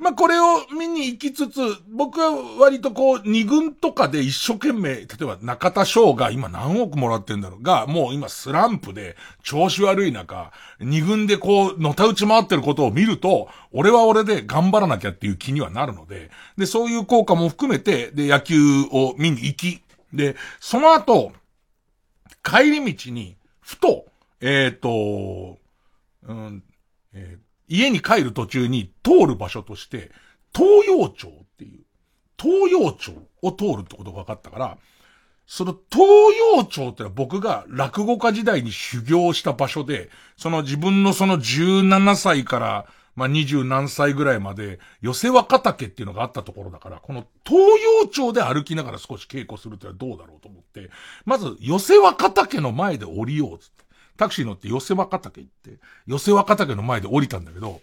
まあ、これを見に行きつつ、僕は割とこう、二軍とかで一生懸命、例えば中田翔が今何億もらってんだろうが、もう今スランプで調子悪い中、二軍でこう、のたうち回ってることを見ると、俺は俺で頑張らなきゃっていう気にはなるので、で、そういう効果も含めて、で、野球を見に行き、で、その後、帰り道に、ふと、えっ、ー、と、うん、えー家に帰る途中に通る場所として、東洋町っていう、東洋町を通るってことが分かったから、その東洋町ってのは僕が落語家時代に修行した場所で、その自分のその17歳から、まあ、20何歳ぐらいまで、寄せ若竹っていうのがあったところだから、この東洋町で歩きながら少し稽古するってのはどうだろうと思って、まず寄せ若竹の前で降りようつって。タクシー乗って寄せ若竹行って、寄せ若竹の前で降りたんだけど、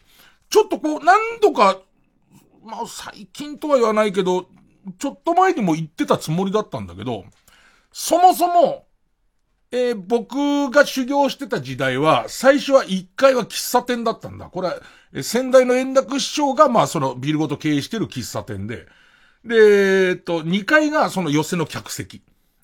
ちょっとこう、何度か、まあ最近とは言わないけど、ちょっと前にも行ってたつもりだったんだけど、そもそも、えー、僕が修行してた時代は、最初は1階は喫茶店だったんだ。これは、え先代の円楽師匠が、まあそのビルごと経営してる喫茶店で、で、えっと、2階がその寄せの客席。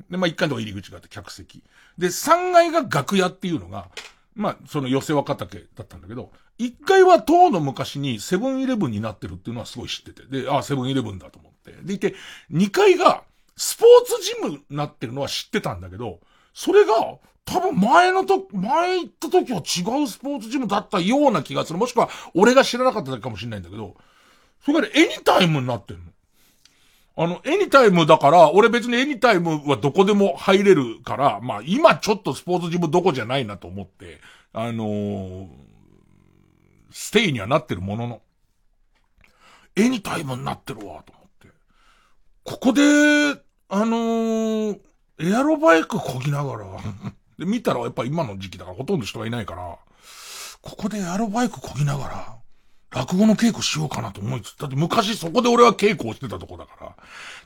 で、まあ1階の入り口があって客席。で、3階が楽屋っていうのが、まあ、その寄せ若竹だったんだけど、1階は当の昔にセブンイレブンになってるっていうのはすごい知ってて、で、ああ、セブンイレブンだと思って。でいて、2階がスポーツジムになってるのは知ってたんだけど、それが、多分前のと、前行った時は違うスポーツジムだったような気がする。もしくは、俺が知らなかっただけかもしれないんだけど、それがね、エニタイムになってるの。あの、エニタイムだから、俺別にエニタイムはどこでも入れるから、まあ今ちょっとスポーツジムどこじゃないなと思って、あのー、ステイにはなってるものの、エニタイムになってるわ、と思って。ここで、あのー、エアロバイク漕ぎながらで、見たらやっぱ今の時期だからほとんど人がいないから、ここでエアロバイク漕ぎながら、落語の稽古しようかなと思いつつ、だって昔そこで俺は稽古をしてたとこだから、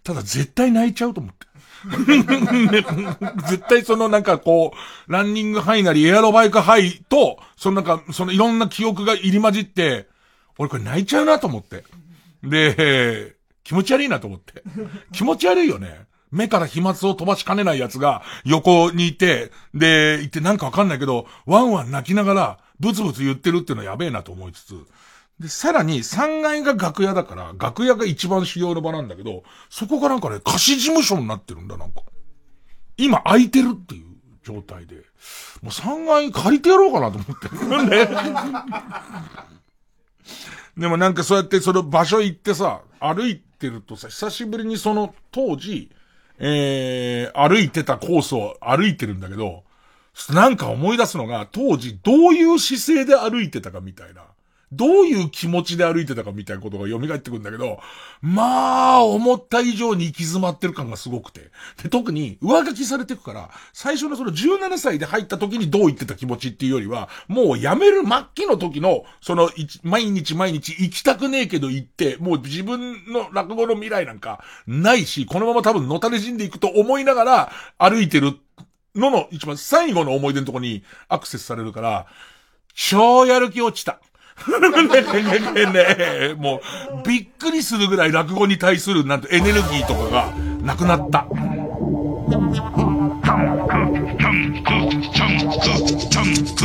ただ絶対泣いちゃうと思って。絶対そのなんかこう、ランニングハイなりエアロバイクハイと、そのなんか、そのいろんな記憶が入り混じって、俺これ泣いちゃうなと思って。で、気持ち悪いなと思って。気持ち悪いよね。目から飛沫を飛ばしかねない奴が横にいて、で、いてなんかわかんないけど、ワンワン泣きながらブツブツ言ってるっていうのはやべえなと思いつつ、で、さらに3階が楽屋だから、楽屋が一番主要の場なんだけど、そこがなんかね、貸し事務所になってるんだ、なんか。今空いてるっていう状態で。もう3階借りてやろうかなと思ってる。ね。でもなんかそうやってその場所行ってさ、歩いてるとさ、久しぶりにその当時、えー、歩いてたコースを歩いてるんだけど、なんか思い出すのが、当時どういう姿勢で歩いてたかみたいな。どういう気持ちで歩いてたかみたいなことが蘇ってくるんだけど、まあ、思った以上に行き詰まってる感がすごくて。で、特に上書きされてくから、最初のその17歳で入った時にどう言ってた気持ちっていうよりは、もう辞める末期の時の、その、毎日毎日行きたくねえけど行って、もう自分の落語の未来なんかないし、このまま多分のたれ死んでいくと思いながら歩いてるのの一番最後の思い出のとこにアクセスされるから、超やる気落ちた。ねねねもう、びっくりするぐらい落語に対する、なんてエネルギーとかがなくなった。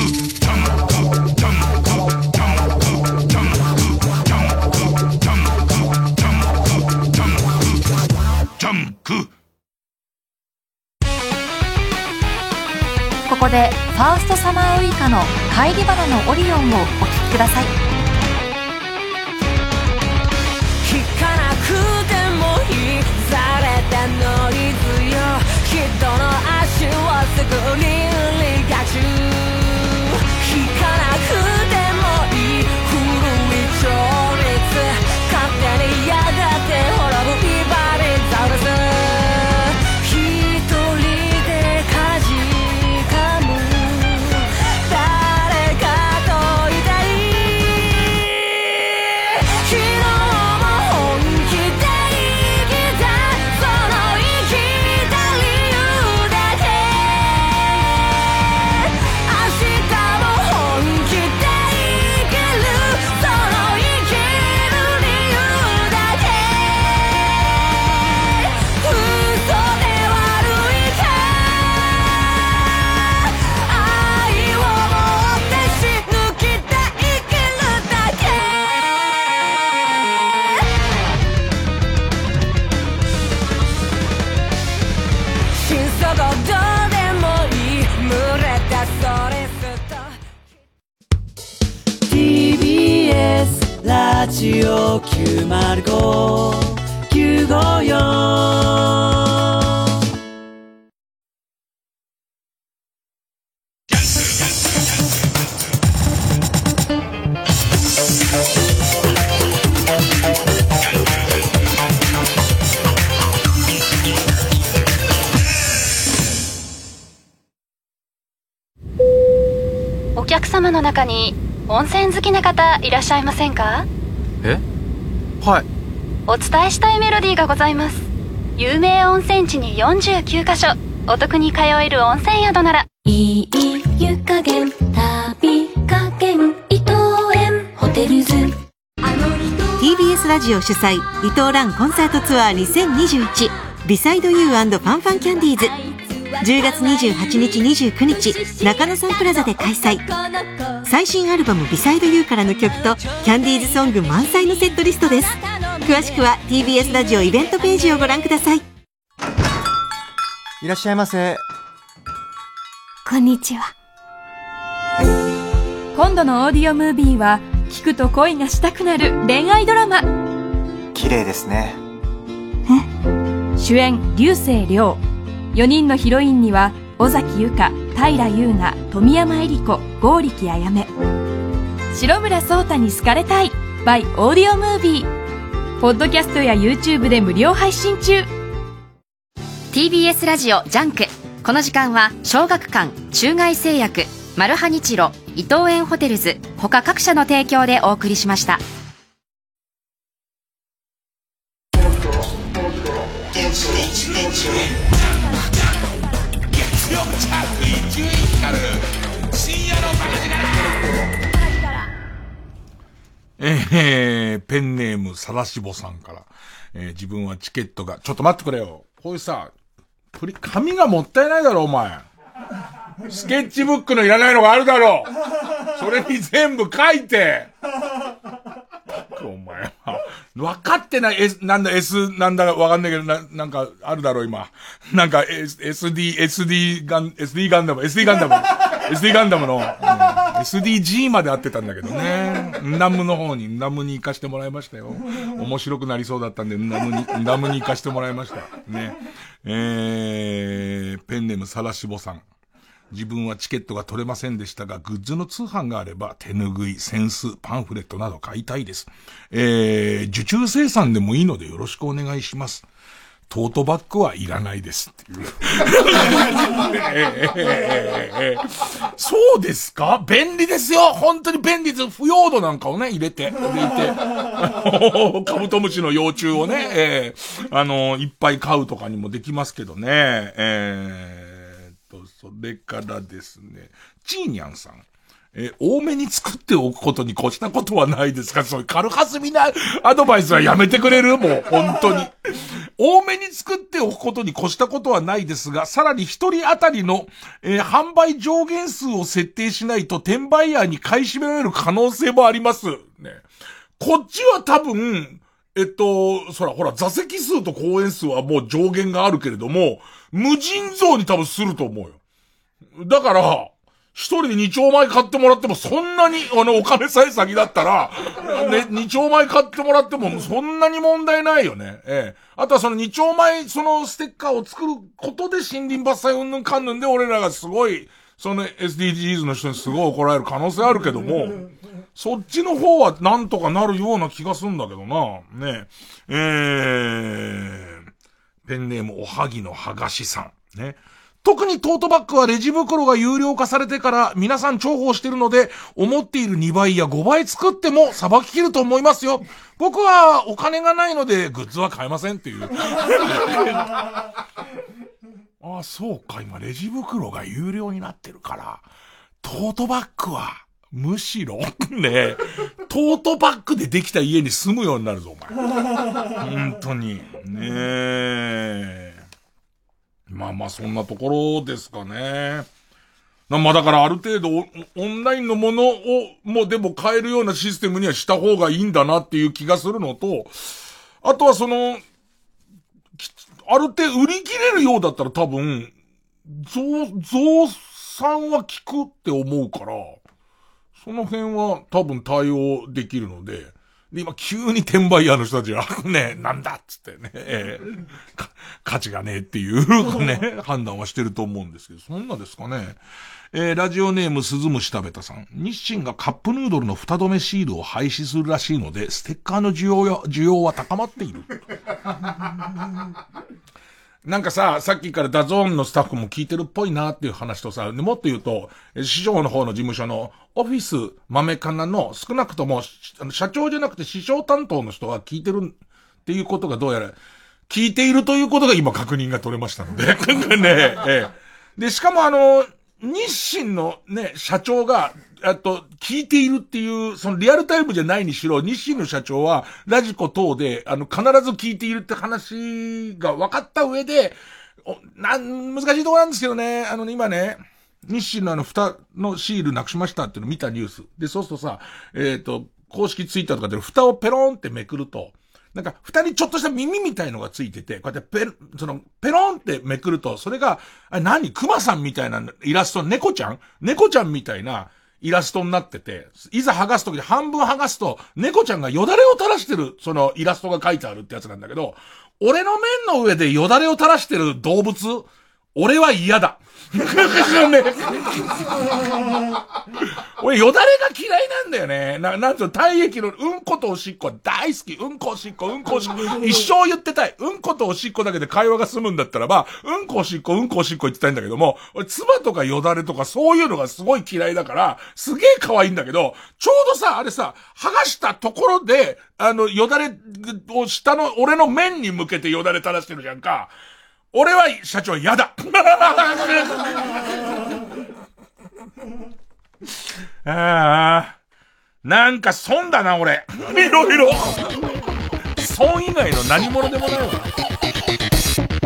こでファーストサマーウイカの帰り花のオリオンをお聴きください。聞かなくてもいいされたノイズよ人の足をすぐに売りがち。ジオ905954お客様の中に温泉好きな方いらっしゃいませんか？え？はい。お伝えしたいメロディーがございます。有名温泉地に49カ所。お得に通える温泉宿なら。いい湯加減旅加減伊藤園。ホテルズ。TBS ラジオ主催伊藤蘭コンサートツアー2021ビサイドユーファンファンキャンディーズ。10月28日29日中野サンプラザで開催最新アルバム「ビサイドユーからの曲とキャンディーズソング満載のセットリストです。詳しくは TBS ラジオイベントページをご覧ください。いらっしゃいませ。こんにちは。今度のオーディオムービーは聞くと恋がしたくなる恋愛ドラマ。綺麗ですね。主演竜星涼。4人のヒロインには尾崎由香平祐奈富山えり子剛力彩芽白村颯太に好かれたい。by オーディオムービーポッドキャストや YouTube で無料配信中。TBS ラジオジャンク。この時間は小学館中外製薬マルハニチロ伊藤園ホテルズ他各社の提供でお送りしましたャーク伊集院光る深夜のバカ力えー、ペンネームさらしぼさんから、えー自分はチケットが、ちょっと待ってくれよ。こういうさ、プリ、紙がもったいないだろ、お前。スケッチブックのいらないのがあるだろ。それに全部書いて。お前。分かってない、S、なんだ、S、なんだかわかんないけど、な、なんか、あるだろう、今。なんか、S、SD、SD ガン、SD ガンダム、SD ガンダム、SD ガンダムの、うん、SDG まで合ってたんだけどね。ンダムの方に、ンダムに行かしてもらいましたよ。面白くなりそうだったんで、ンダムに、ンダムに行かしてもらいました。ね。えー、ペンネームサラシボさん。自分はチケットが取れませんでしたが、グッズの通販があれば、手ぬぐい、センス、パンフレットなど買いたいです。えー、受注生産でもいいのでよろしくお願いします。トートバッグはいらないですっていう。そうですか？便利ですよ本当に便利です。腐葉土なんかをね、入れて、入れて。カブトムシの幼虫をね、えー、あの、いっぱい買うとかにもできますけどね。えー、それからですね、チーニャンさん。え多めに作っておくことに越したことはないですか？そういう軽はずみなアドバイスはやめてくれる？もう、本当に。多めに作っておくことに越したことはないですが、さらに一人当たりの、えー、販売上限数を設定しないと転売ヤーに買い占められる可能性もあります。ね。こっちは多分、えっと、そら、ほら、座席数と公演数はもう上限があるけれども、無尽蔵に多分すると思うよ。だから、一人で二丁前買ってもらっても、そんなに、あの、お金さえ先だったら、ね、二丁前買ってもらっても、そんなに問題ないよね。ええ。あとはその二丁前、そのステッカーを作ることで森林伐採うんぬんかんぬんで俺らがすごい、その SDGs の人にすごい怒られる可能性あるけども、そっちの方はなんとかなるような気がするんだけどな。ねえ。えー、ペンネームおはぎのはがしさん。ね。特にトートバッグはレジ袋が有料化されてから皆さん重宝してるので、思っている2倍や5倍作ってもさばききると思いますよ。僕はお金がないのでグッズは買えませんっていう。あ あ、そうか、今レジ袋が有料になってるから、トートバッグは、むしろ、ねトートバッグでできた家に住むようになるぞ、お前。本当に。ねえ。まあまあ、そんなところですかね。まあだからある程度オンラインのものをもうでも買えるようなシステムにはした方がいいんだなっていう気がするのと、あとはその、ある程度売り切れるようだったら多分、増、増産は効くって思うから、その辺は多分対応できるので、で、今急に転売屋の人たちが、ね、なんだっつってね、えー、価値がねえっていうね、判断はしてると思うんですけど、そんなですかね。えー、ラジオネーム鈴虫食べたさん。日清がカップヌードルの蓋止めシールを廃止するらしいので、ステッカーの需要や、需要は高まっている。なんかさ、さっきから DAZN のスタッフも聞いてるっぽいなっていう話とさ、もっと言うと、師匠の方の事務所のオフィス豆かなの少なくとも、社長じゃなくて師匠担当の人が聞いてるっていうことがどうやら、聞いているということが今確認が取れましたので。ねええ。で、しかもあの、日清のね、社長が、えっと、聞いているっていう、そのリアルタイムじゃないにしろ、日清の社長は、ラジコ等で、あの、必ず聞いているって話が分かった上で、お、なん、難しいとこなんですけどね、あのね、今ね、日清のあの、蓋のシールなくしましたっていうのを見たニュース。で、そうするとさ、えっ、ー、と、公式ツイッターとかで蓋をペロンってめくると、なんか、二人ちょっとした耳みたいのがついてて、こうやってペその、ペロンってめくると、それが、あ何？熊さんみたいなイラスト、猫ちゃん？猫ちゃんみたいなイラストになってて、いざ剥がすときで半分剥がすと、猫ちゃんがよだれを垂らしてる、そのイラストが書いてあるってやつなんだけど、俺の面の上でよだれを垂らしてる動物、俺は嫌だ。俺、よだれが嫌いなんだよね。な、なんつうの、体液の、うんことおしっこ大好き。うんこおしっこ、うんこおしっこ。一生言ってたい。うんことおしっこだけで会話が済むんだったらば、うんこおしっこ、うんこおしっこ言ってたいんだけども、俺、唾とかよだれとかそういうのがすごい嫌いだから、すげえ可愛いんだけど、ちょうどさ、あれさ、剥がしたところで、あの、よだれを下の、俺の面に向けてよだれ垂らしてるじゃんか。俺は、社長嫌だ ああ、なんか損だな、俺。いろいろ。損以外の何者でもないわ。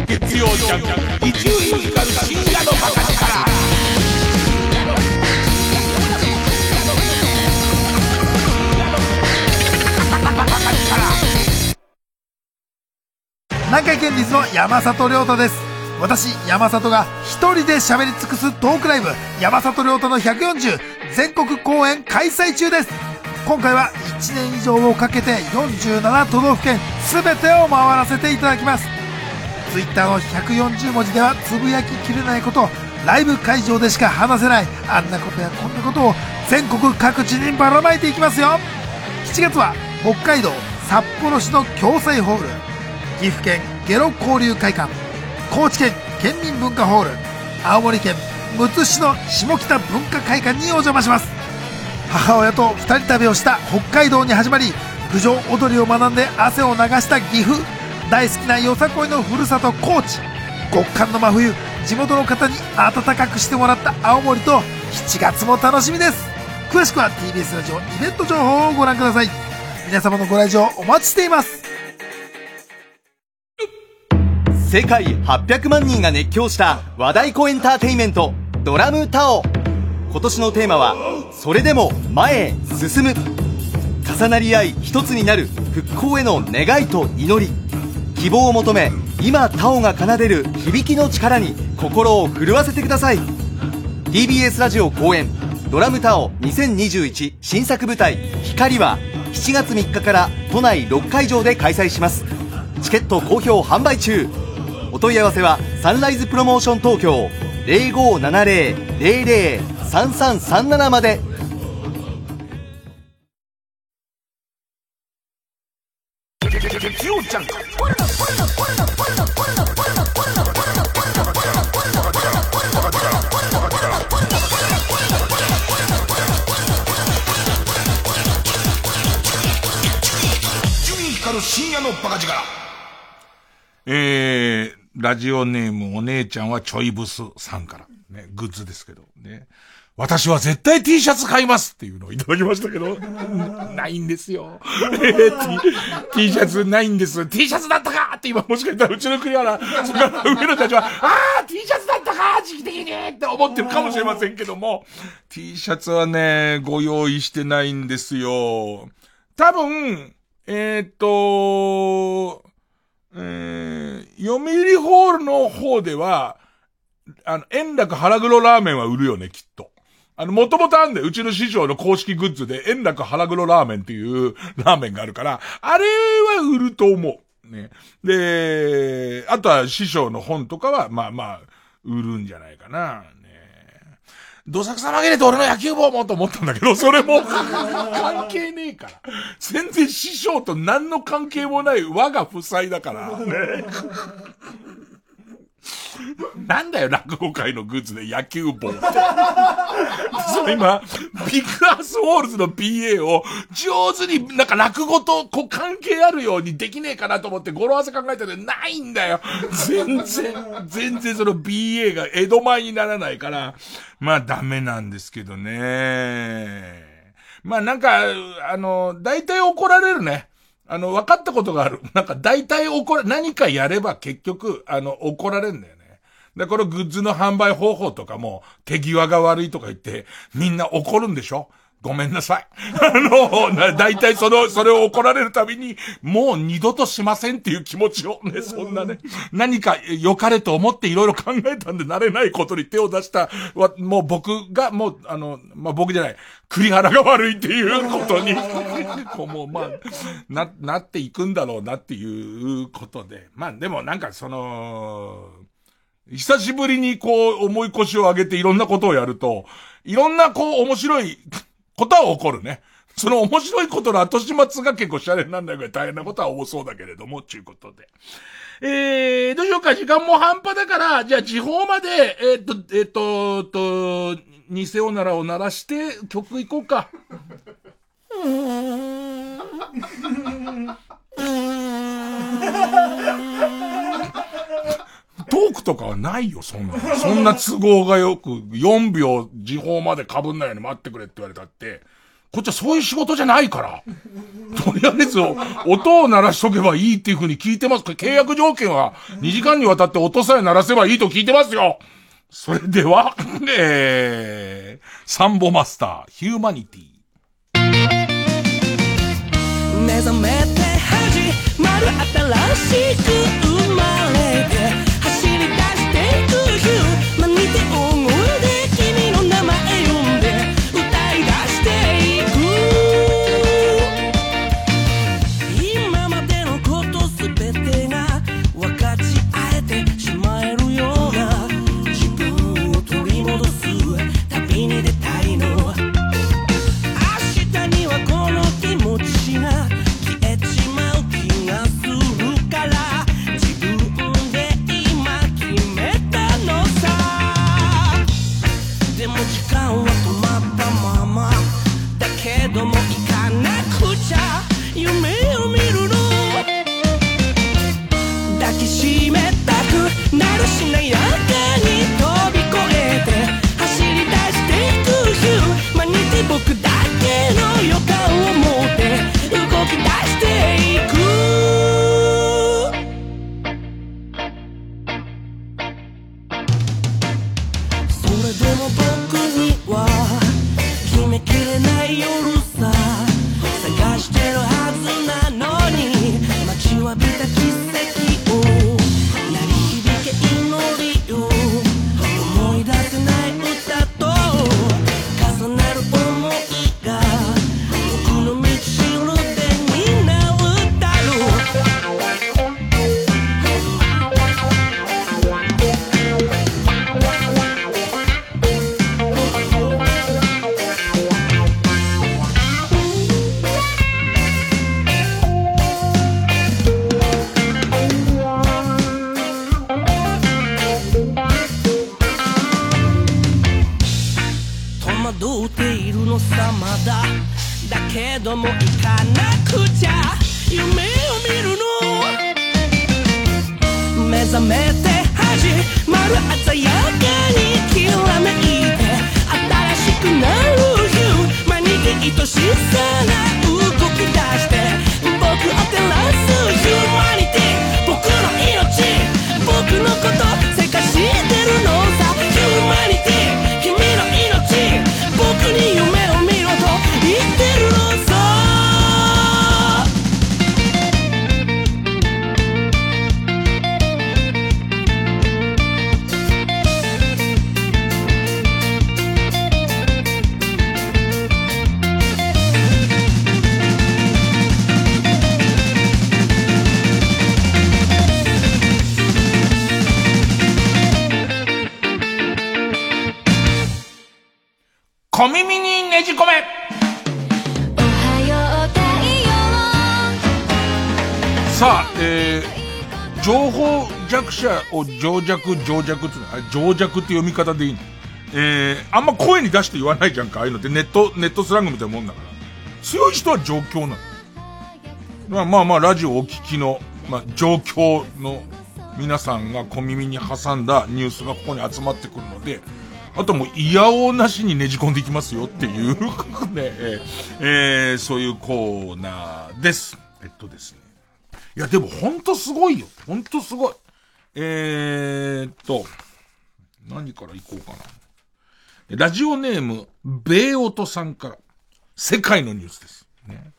月曜ジャンク、一流ミュージカル深夜南海県立の山里亮太です。私山里が一人で喋り尽くすトークライブ山里亮太の140全国公演開催中です。今回は1年以上をかけて47都道府県全てを回らせていただきます。Twitter の140文字ではつぶやききれないことライブ会場でしか話せないあんなことやこんなことを全国各地にばらまいていきますよ。7月は北海道札幌市の共済ホール。岐阜県ゲロ交流会館高知県県民文化ホール青森県むつ市の下北文化会館にお邪魔します。母親と2人旅をした北海道に始まり郡上踊りを学んで汗を流した岐阜。大好きなよさこいのふるさと高知。極寒の真冬地元の方に暖かくしてもらった青森と7月も楽しみです。詳しくは TBS ラジオイベント情報をご覧ください。皆様のご来場お待ちしています。世界800万人が熱狂した和太鼓エンターテイメントドラムタオ。今年のテーマはそれでも前へ進む。重なり合い一つになる復興への願いと祈り。希望を求め今タオが奏でる響きの力に心を震わせてください。TBS ラジオ公演ドラムタオ2021新作舞台光は7月3日から都内6会場で開催します。チケット好評販売中。お問い合わせはサンライズプロモーション東京0570-003337まで。ラジオネームお姉ちゃんはちょいブスさんから。ね、グッズですけど。ね。私は絶対 T シャツ買いますっていうのをいただきましたけど、ないんですよ。T, T シャツないんです。T シャツだったかって今もしかしたらうちの国はな、その上野たちは、あー !T シャツだったか時期的にって思ってるかもしれませんけども、T シャツはね、ご用意してないんですよ。多分、えーっと、えー、読売ホールの方では、あの、円楽腹黒ラーメンは売るよね、きっと。あの、もともとあんで、うちの師匠の公式グッズで、円楽腹黒ラーメンっていうラーメンがあるから、あれは売ると思う。ね。で、あとは師匠の本とかは、まあまあ、売るんじゃないかな。どさくさ紛れて俺の野球帽もと思ったんだけど、それも関係ねえから。全然師匠と何の関係もない我が夫妻だから。ね。なんだよ、落語界のグッズで野球帽って。そう、今、ビッグアスウォールズの PA を上手になんか落語とこう関係あるようにできねえかなと思って語呂合わせ考えたらないんだよ。全然、全然その BA が江戸前にならないから、まあダメなんですけどね。まあなんか、あの、大体怒られるね。あの、分かったことがある。なんか大体怒ら、何かやれば結局、あの、怒られんだよね。で、このグッズの販売方法とかも、手際が悪いとか言って、みんな怒るんでしょ？ごめんなさい。あの、な大体その、それを怒られるたびに、もう二度としませんっていう気持ちをね、そんなね、何か良かれと思っていろいろ考えたんで慣れないことに手を出した、わもう僕が、もう、あの、まあ、僕じゃない、栗原が悪いっていうことに、こうもう、まあ、な、なっていくんだろうなっていうことで。まあ、でもなんかその、久しぶりにこう、重い腰を上げていろんなことをやると、いろんなこう、面白いことは起こるね。その面白いことの後始末が結構シャレになんないぐらい大変なことは多そうだけれども、ちゅうことで。えー、どうしようか、時間も半端だから、じゃあ地方まで、えーっと、えーっと、と、ニセオナラを鳴らして曲行こうか。トークとかはないよ、そんな。そんな都合がよく、4秒時報まで被んないように待ってくれって言われたって、こっちはそういう仕事じゃないから。とりあえず、音を鳴らしとけばいいっていう風に聞いてます。契約条件は2時間にわたって音さえ鳴らせばいいと聞いてますよそれでは、えー、サンボマスター、ヒューマニティ。目覚めて始まる新しく覚めて始まる鮮やかにきらめいて新しくなるヒューマニティ愛しさな者を情弱、情弱っていうのは、情弱って読み方でいいの？えー、あんま声に出して言わないじゃんか、ああいうのってネット、ネットスラングみたいなもんだから。強い人は状況なの。まあまあまあ、ラジオお聞きの、まあ、状況の皆さんが小耳に挟んだニュースがここに集まってくるので、あともう、いやおうなしにねじ込んでいきますよっていう ね、えーえーそういうコーナーです。えっとですね。いや、でもほんとすごいよ。ほんとすごい。えー、っと、何から行こうかな。ラジオネーム、ベイオトさんから、世界のニュースです。ね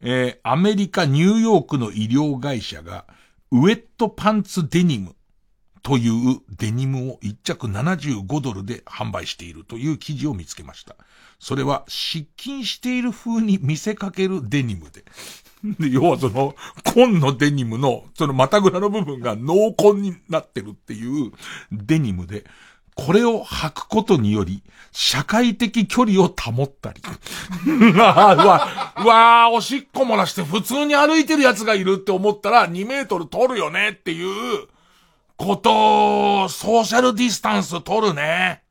えーアメリカ・ニューヨークの医療会社が、ウェットパンツデニムというデニムを1着75ドルで販売しているという記事を見つけました。それは失禁している風に見せかけるデニムで。で要はその、紺のデニムの、その股ぐらの部分が濃紺になってるっていうデニムで、これを履くことにより、社会的距離を保ったり。うわうわ、うわおしっこ漏らして普通に歩いてる奴がいるって思ったら2メートル取るよねっていうことを、ソーシャルディスタンス取るね。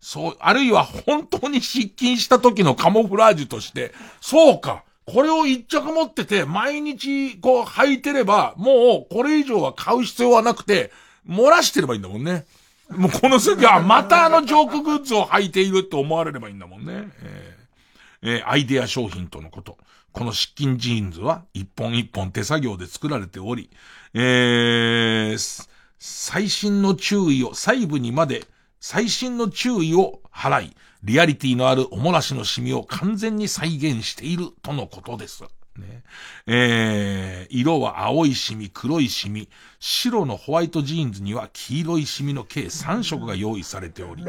そう、あるいは本当に失禁した時のカモフラージュとして、そうか。これを一着持ってて、毎日こう履いてれば、もうこれ以上は買う必要はなくて、漏らしてればいいんだもんね。もうこの先はまたあのジョークグッズを履いているって思われればいいんだもんね。えーえーアイデア商品とのこと。この失禁ジーンズは一本一本手作業で作られており、えー最新の注意を、細部にまで最新の注意を払い、リアリティのあるおもらしのシミを完全に再現しているとのことです。ねえー色は青いシミ、黒いシミ、白のホワイトジーンズには黄色いシミの計3色が用意されており、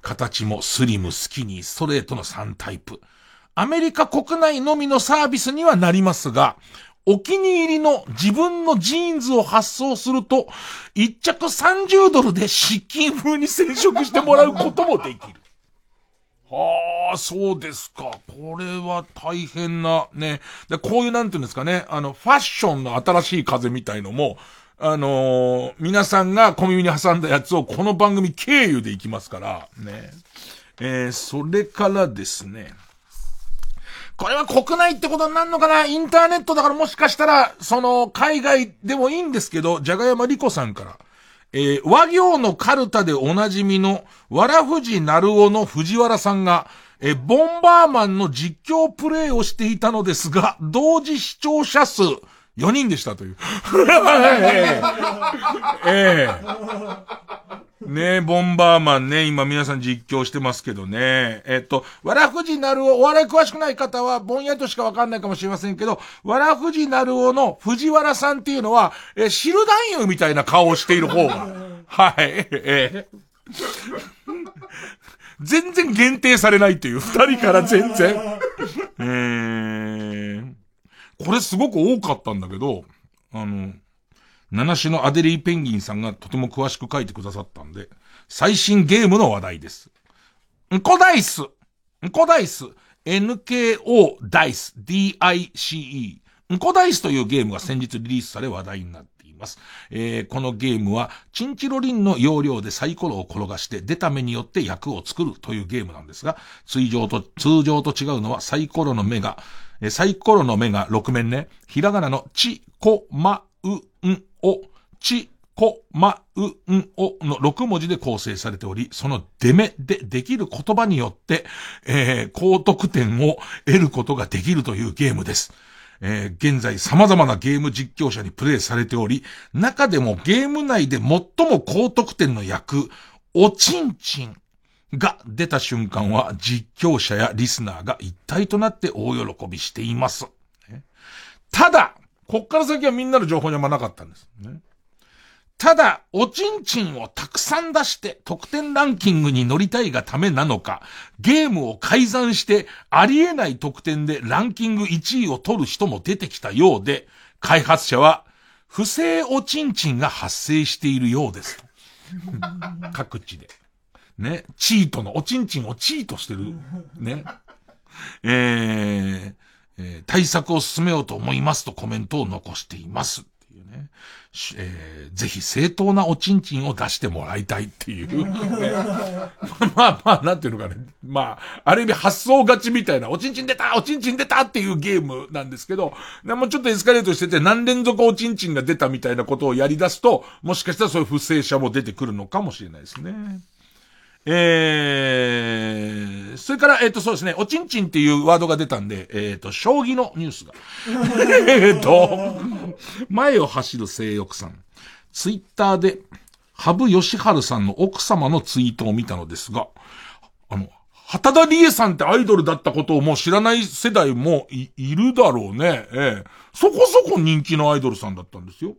形もスリム、スキニー、ストレートの3タイプ。アメリカ国内のみのサービスにはなりますが、お気に入りの自分のジーンズを発送すると、一着30ドルで失禁風に染色してもらうこともできる。はあ、そうですか。これは大変な、ね。で、こういうなんていうんですかね、あの、ファッションの新しい風みたいのも、あのー皆さんが小耳に挟んだやつをこの番組経由でいきますから、ね。えー、それからですね。これは国内ってことになるのかな？インターネットだからもしかしたら、その、海外でもいいんですけど、じゃがやまりこさんから、えー和行のカルタでおなじみの、わらふじなるおの藤原さんが、えーボンバーマンの実況プレイをしていたのですが、同時視聴者数4人でしたという。ええええねえ、ボンバーマンね、今皆さん実況してますけどね。えっと、わらふじなるお、お笑い詳しくない方はぼんやりとしかわかんないかもしれませんけど、わらふじなるおの藤原さんっていうのは、え、汁男優みたいな顔をしている方が。はい、ええ全然限定されないっていう、二人から全然。えー、これすごく多かったんだけど、あの、七種のアデリーペンギンさんがとても詳しく書いてくださったんで、最新ゲームの話題です。んこダイス。んこダイス。NKO ダイス。D-I-C-E。んこダイスというゲームが先日リリースされ話題になっています。えー、このゲームは、チンチロリンの要領でサイコロを転がして出た目によって役を作るというゲームなんですが、通常と、通常と違うのはサイコロの目が、えサイコロの目が6面ね、ひらがなのち、こ、ま、う、ん、お、ち、こ、ま、う、ん、おの6文字で構成されており、その出目でできる言葉によって、えー、高得点を得ることができるというゲームです。えー現在様々なゲーム実況者にプレイされており、中でもゲーム内で最も高得点の役、おちんちん。が出た瞬間は実況者やリスナーが一体となって大喜びしています。ただ、こっから先はみんなの情報にあんまなかったんです。ただ、おちんちんをたくさん出して得点ランキングに乗りたいがためなのか、ゲームを改ざんしてありえない得点でランキング1位を取る人も出てきたようで、開発者は、不正おちんちんが発生しているようです。各地で。ね、チートの、おちんちんをチートしてる。ね。えーえー対策を進めようと思いますとコメントを残しています。っていうね。しえーぜひ正当なおちんちんを出してもらいたいっていう。ね まあまあ、なんていうのかね。まあ、ある意味発想勝ちみたいな、おちんちん出たおちんちん出たっていうゲームなんですけど、でもうちょっとエスカレートしてて何連続おちんちんが出たみたいなことをやり出すと、もしかしたらそういう不正者も出てくるのかもしれないですね。えー、それから、えっ、と、そうですね、おちんちんっていうワードが出たんで、えっ、と、将棋のニュースが。えっと、前を走る性欲さん。ツイッターで、羽生善治さんの奥様のツイートを見たのですが、あの、畑田理恵さんってアイドルだったことをもう知らない世代もいいるだろうね。ええ。そこそこ人気のアイドルさんだったんですよ。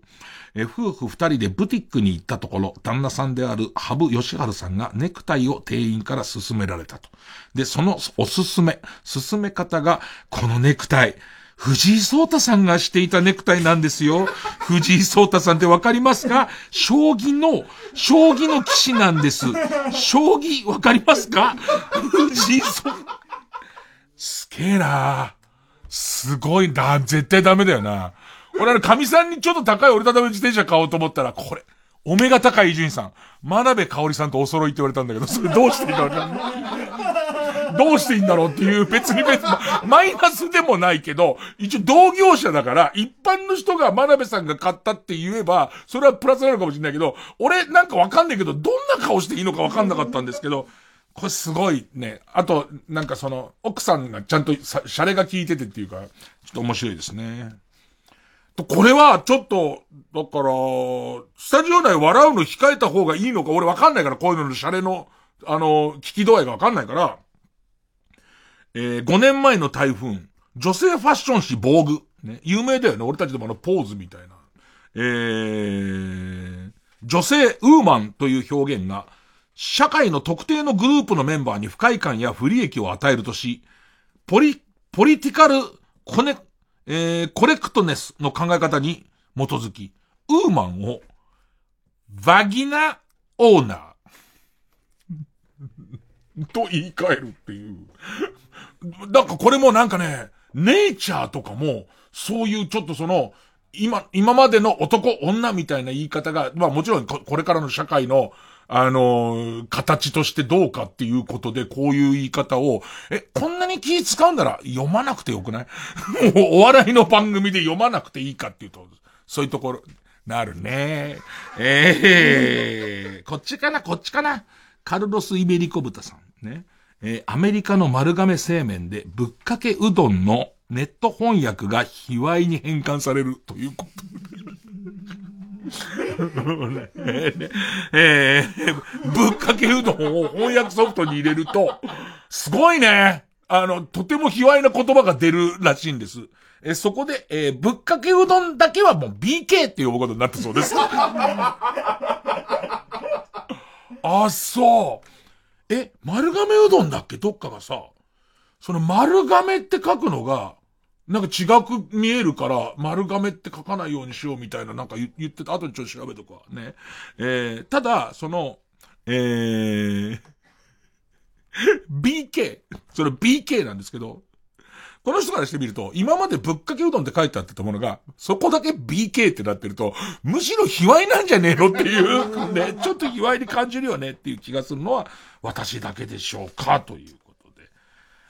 え夫婦二人でブティックに行ったところ、旦那さんである羽生善治さんがネクタイを店員から勧められたと。で、そのおすすめ、勧め方が、このネクタイ、藤井聡太さんがしていたネクタイなんですよ。藤井聡太さんってわかりますか？将棋の、将棋の騎士なんです。将棋わかりますか？藤井聡すげえな。すごいな。絶対ダメだよな。俺あの、神さんにちょっと高い折りたたみ自転車買おうと思ったら、これ、お目が高い伊集院さん、真鍋かおりさんとお揃いって言われたんだけど、それどうしていいんだろうどうしていいんだろうっていう、別に別に、マイナスでもないけど、一応同業者だから、一般の人が真鍋さんが買ったって言えば、それはプラスなのかもしれないけど、俺なんかわかんないけど、どんな顔していいのかわかんなかったんですけど、これすごいね。あと、なんかその、奥さんがちゃんと、シャレが効いててっていうか、ちょっと面白いですね。と、これは、ちょっと、だから、スタジオ内笑うの控えた方がいいのか、俺わかんないから、こういうののシャレの、あの、聞き度合いがわかんないから、えー、5年前の台風、女性ファッション誌防具、ね、有名だよね、俺たちでもあの、ポーズみたいな。えー、女性ウーマンという表現が、社会の特定のグループのメンバーに不快感や不利益を与えるとし、ポリ、ポリティカルコネ、えー、コレクトネスの考え方に基づき、ウーマンを、バギナオーナー と言い換えるっていう。なんかこれもなんかね、ネイチャーとかも、そういうちょっとその、今、今までの男、女みたいな言い方が、まあもちろんこれからの社会の、あのー形としてどうかっていうことで、こういう言い方を、え、こんなに気使うんなら読まなくてよくない？も うお笑いの番組で読まなくていいかっていうと、そういうところ、なるね。ええこっちかな、こっちかな。カルロス・イベリコ豚さん。ね。えーアメリカの丸亀製麺でぶっかけうどんのネット翻訳が卑猥に変換されるということ。えーえーぶっかけうどんを翻訳ソフトに入れると、すごいね。あの、とても卑猥な言葉が出るらしいんです。えーそこで、えーぶっかけうどんだけはもう BK って呼ぶことになったそうです。あ、そう。え、丸亀うどんだっけ？どっかがさ、その丸亀って書くのが、なんか違く見えるから、丸亀って書かないようにしようみたいななんか言ってた。後にちょっと調べとくわ。ね。えー、ただ、その、えー、BK。それ BK なんですけど、この人からしてみると、今までぶっかけうどんって書いてあったものが、そこだけ BK ってなってると、むしろ卑猥なんじゃねえのっていう、ね、ちょっと卑猥に感じるよねっていう気がするのは、私だけでしょうか、ということで。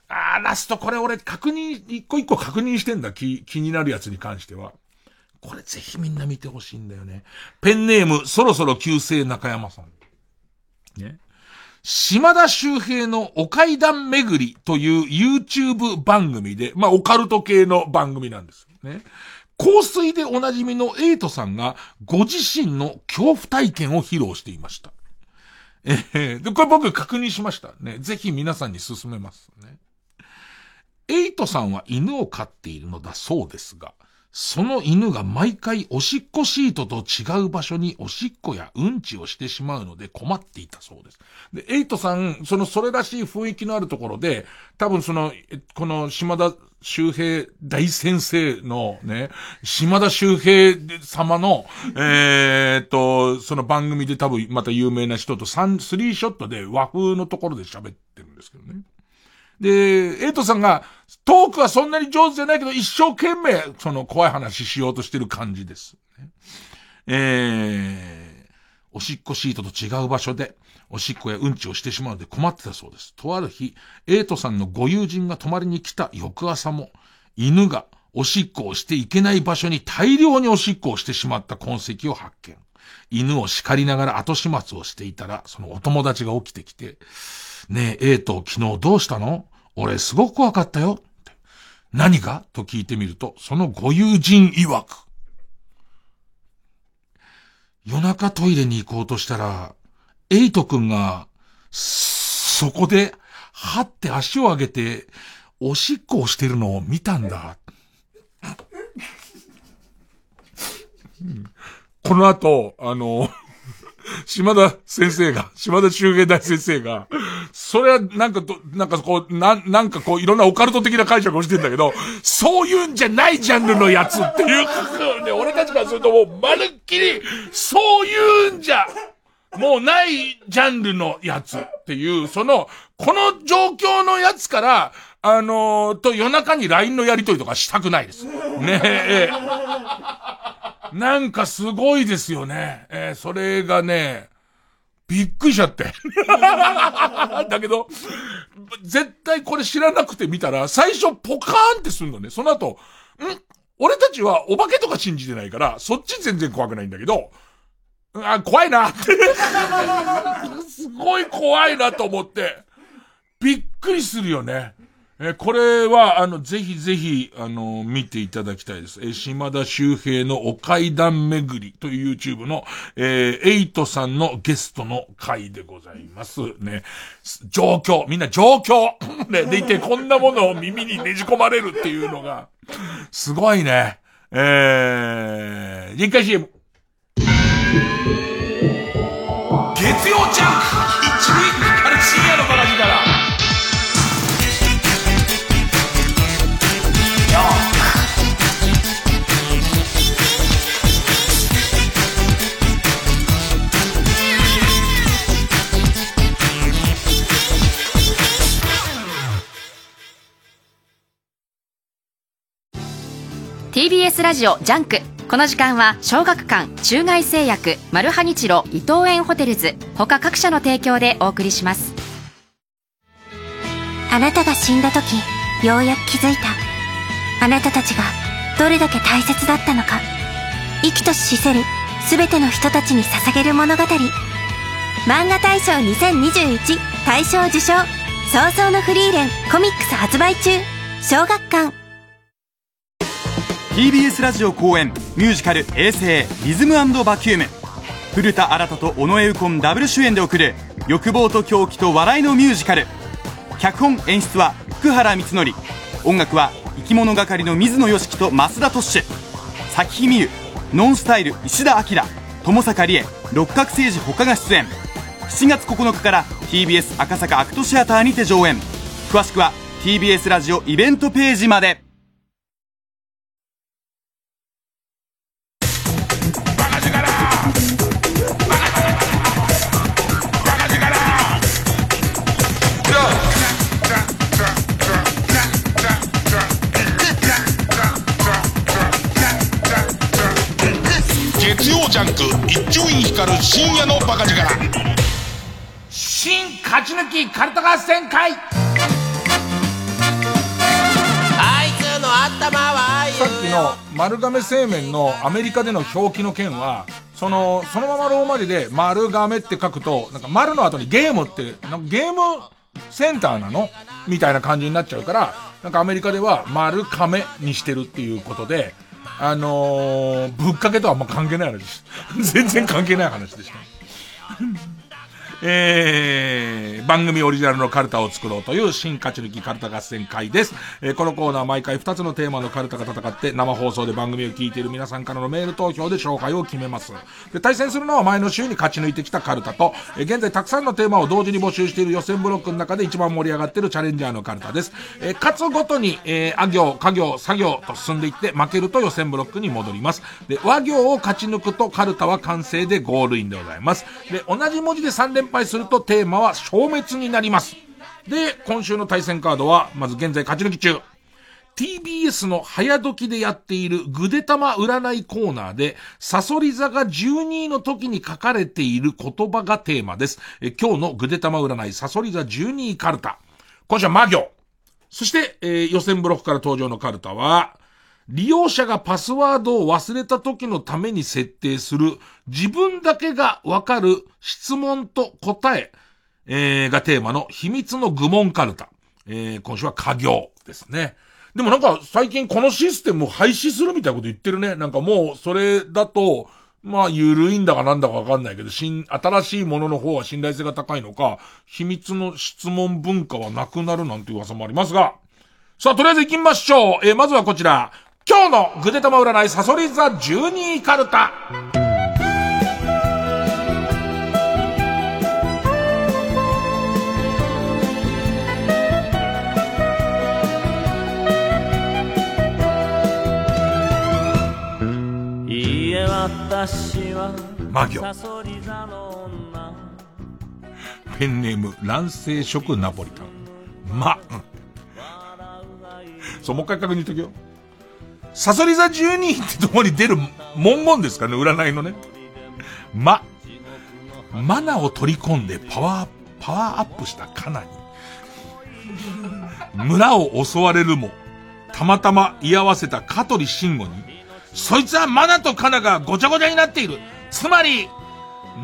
あー、ラストこれ俺確認、一個一個確認してんだ、気、気になるやつに関しては。これぜひみんな見てほしいんだよね。ペンネーム、そろそろ旧姓中山さん。ね。島田周平のお階段巡りという YouTube 番組で、まあ、オカルト系の番組なんですね。香水でおなじみのエイトさんがご自身の恐怖体験を披露していました。えー、で、これ僕確認しましたね。ぜひ皆さんに勧めますね。エイトさんは犬を飼っているのだそうですが、その犬が毎回おしっこシートと違う場所におしっこやうんちをしてしまうので困っていたそうです。で、エイトさん、そのそれらしい雰囲気のあるところで、多分その、この島田周平大先生のね、島田周平様の、えー、っと、その番組で多分また有名な人と3、3ショットで和風のところで喋ってるんですけどね。で、エイトさんが、トークはそんなに上手じゃないけど、一生懸命、その怖い話しようとしてる感じです。えー、おしっこシートと違う場所で、おしっこやうんちをしてしまうので困ってたそうです。とある日、エイトさんのご友人が泊まりに来た翌朝も、犬がおしっこをしていけない場所に大量におしっこをしてしまった痕跡を発見。犬を叱りながら後始末をしていたら、そのお友達が起きてきて、ねえ、エイト、昨日どうしたの？俺すごく怖かったよ。何が？と聞いてみると、そのご友人曰く。夜中トイレに行こうとしたら、エイト君が、そこで、はって足を上げて、おしっこをしてるのを見たんだ。この後、あの、島田先生が、島田周平大先生が、それはなんかと、なんかこう、な、なんかこういろんなオカルト的な解釈をしてんだけど、そういうんじゃないジャンルのやつっていう、ね、俺たちからするともうまるっきり、そういうんじゃ、もうないジャンルのやつっていう、その、この状況のやつから、あのー、と夜中に LINE のやりとりとかしたくないです。ねえ。なんかすごいですよね。えー、それがね、びっくりしちゃって。だけど、絶対これ知らなくて見たら、最初ポカーンってするのね。その後、ん？俺たちはお化けとか信じてないから、そっち全然怖くないんだけど、あ、怖いなって。すごい怖いなと思って、びっくりするよね。えこれは、あの、ぜひぜひ、あの、見ていただきたいです。え島田周平のお階段巡りという YouTube の、え、エイトさんのゲストの回でございます。ね。状況、みんな状況 ね、でいてこんなものを耳にねじ込まれるっていうのが、すごいね。えー、一回 CM。月曜ジャンク一にかかる深夜の TBS ラジオジャンク。この時間は小学館中外製薬マルハニチロ伊藤園ホテルズ。他各社の提供でお送りします。あなたが死んだ時ようやく気づいた。あなたたちがどれだけ大切だったのか。生きとし死せる全ての人たちに捧げる物語。漫画大賞2021大賞受賞。葬送のフリーレンコミックス発売中。小学館。TBS ラジオ公演ミュージカル「衛星リズムバキューム」古田新太と尾上右近ダブル主演で送る欲望と狂気と笑いのミュージカル。脚本演出は福原光則。音楽は生き物係の水野良樹と増田トッシュ。咲日美優ノンスタイル石田明。友坂理恵六角誠治他が出演。7月9日から TBS 赤坂アクトシアターにて上演。詳しくは TBS ラジオイベントページまで。ジャンク一丁院光る深夜のバカ力。新勝ち抜きカルタ合戦会あいつの頭はさっきの丸亀製麺のアメリカでの表記の件は、その、そのままローマ字で丸亀って書くと、なんか丸の後にゲームって、なんかゲームセンターなの？みたいな感じになっちゃうから、なんかアメリカでは丸亀にしてるっていうことで、あのー、ぶっかけとはあんま関係ない話です。全然関係ない話でした。えー、番組オリジナルのカルタを作ろうという新勝ち抜きカルタ合戦会です。えー、このコーナー毎回2つのテーマのカルタが戦って生放送で番組を聞いている皆さんからのメール投票で勝敗を決めます。で、対戦するのは前の週に勝ち抜いてきたカルタと、えー、現在たくさんのテーマを同時に募集している予選ブロックの中で一番盛り上がっているチャレンジャーのカルタです。えー、勝つごとに、えー、あ行、家行、作業と進んでいって負けると予選ブロックに戻ります。で、和行を勝ち抜くとカルタは完成でゴールインでございます。で、同じ文字で3連敗するとテーマは消滅になります。で、今週の対戦カードは、まず現在勝ち抜き中。TBS の早時でやっているぐでたま占いコーナーで、サソリ座が12位の時に書かれている言葉がテーマです。え今日のぐでたま占いサソリ座12位カルタ。今週は魔行。そして、えー予選ブロックから登場のカルタは、利用者がパスワードを忘れた時のために設定する自分だけがわかる質問と答え、えーがテーマの秘密の愚問カルタ。えー今週は家業ですね。でもなんか最近このシステムを廃止するみたいなこと言ってるね。なんかもうそれだと、まあ、ゆるいんだかなんだかわかんないけど、新、新しいものの方は信頼性が高いのか、秘密の質問文化はなくなるなんて噂もありますが、さあ、とりあえず行きましょう。えーまずはこちら。今日のぐでたま占いサソリ座12位カルタ。いいえ私は魔行ペンネーム、卵性食ナポリタン。ま、うんそう、もう一回確認しとくよ。サソリ座12位ってとこに出る文言ですかね、占いのね。ま、マナを取り込んでパワー、パワーアップしたカナに、村を襲われるも、たまたま居合わせた香取慎吾に、そいつはマナとカナがごちゃごちゃになっている。つまり、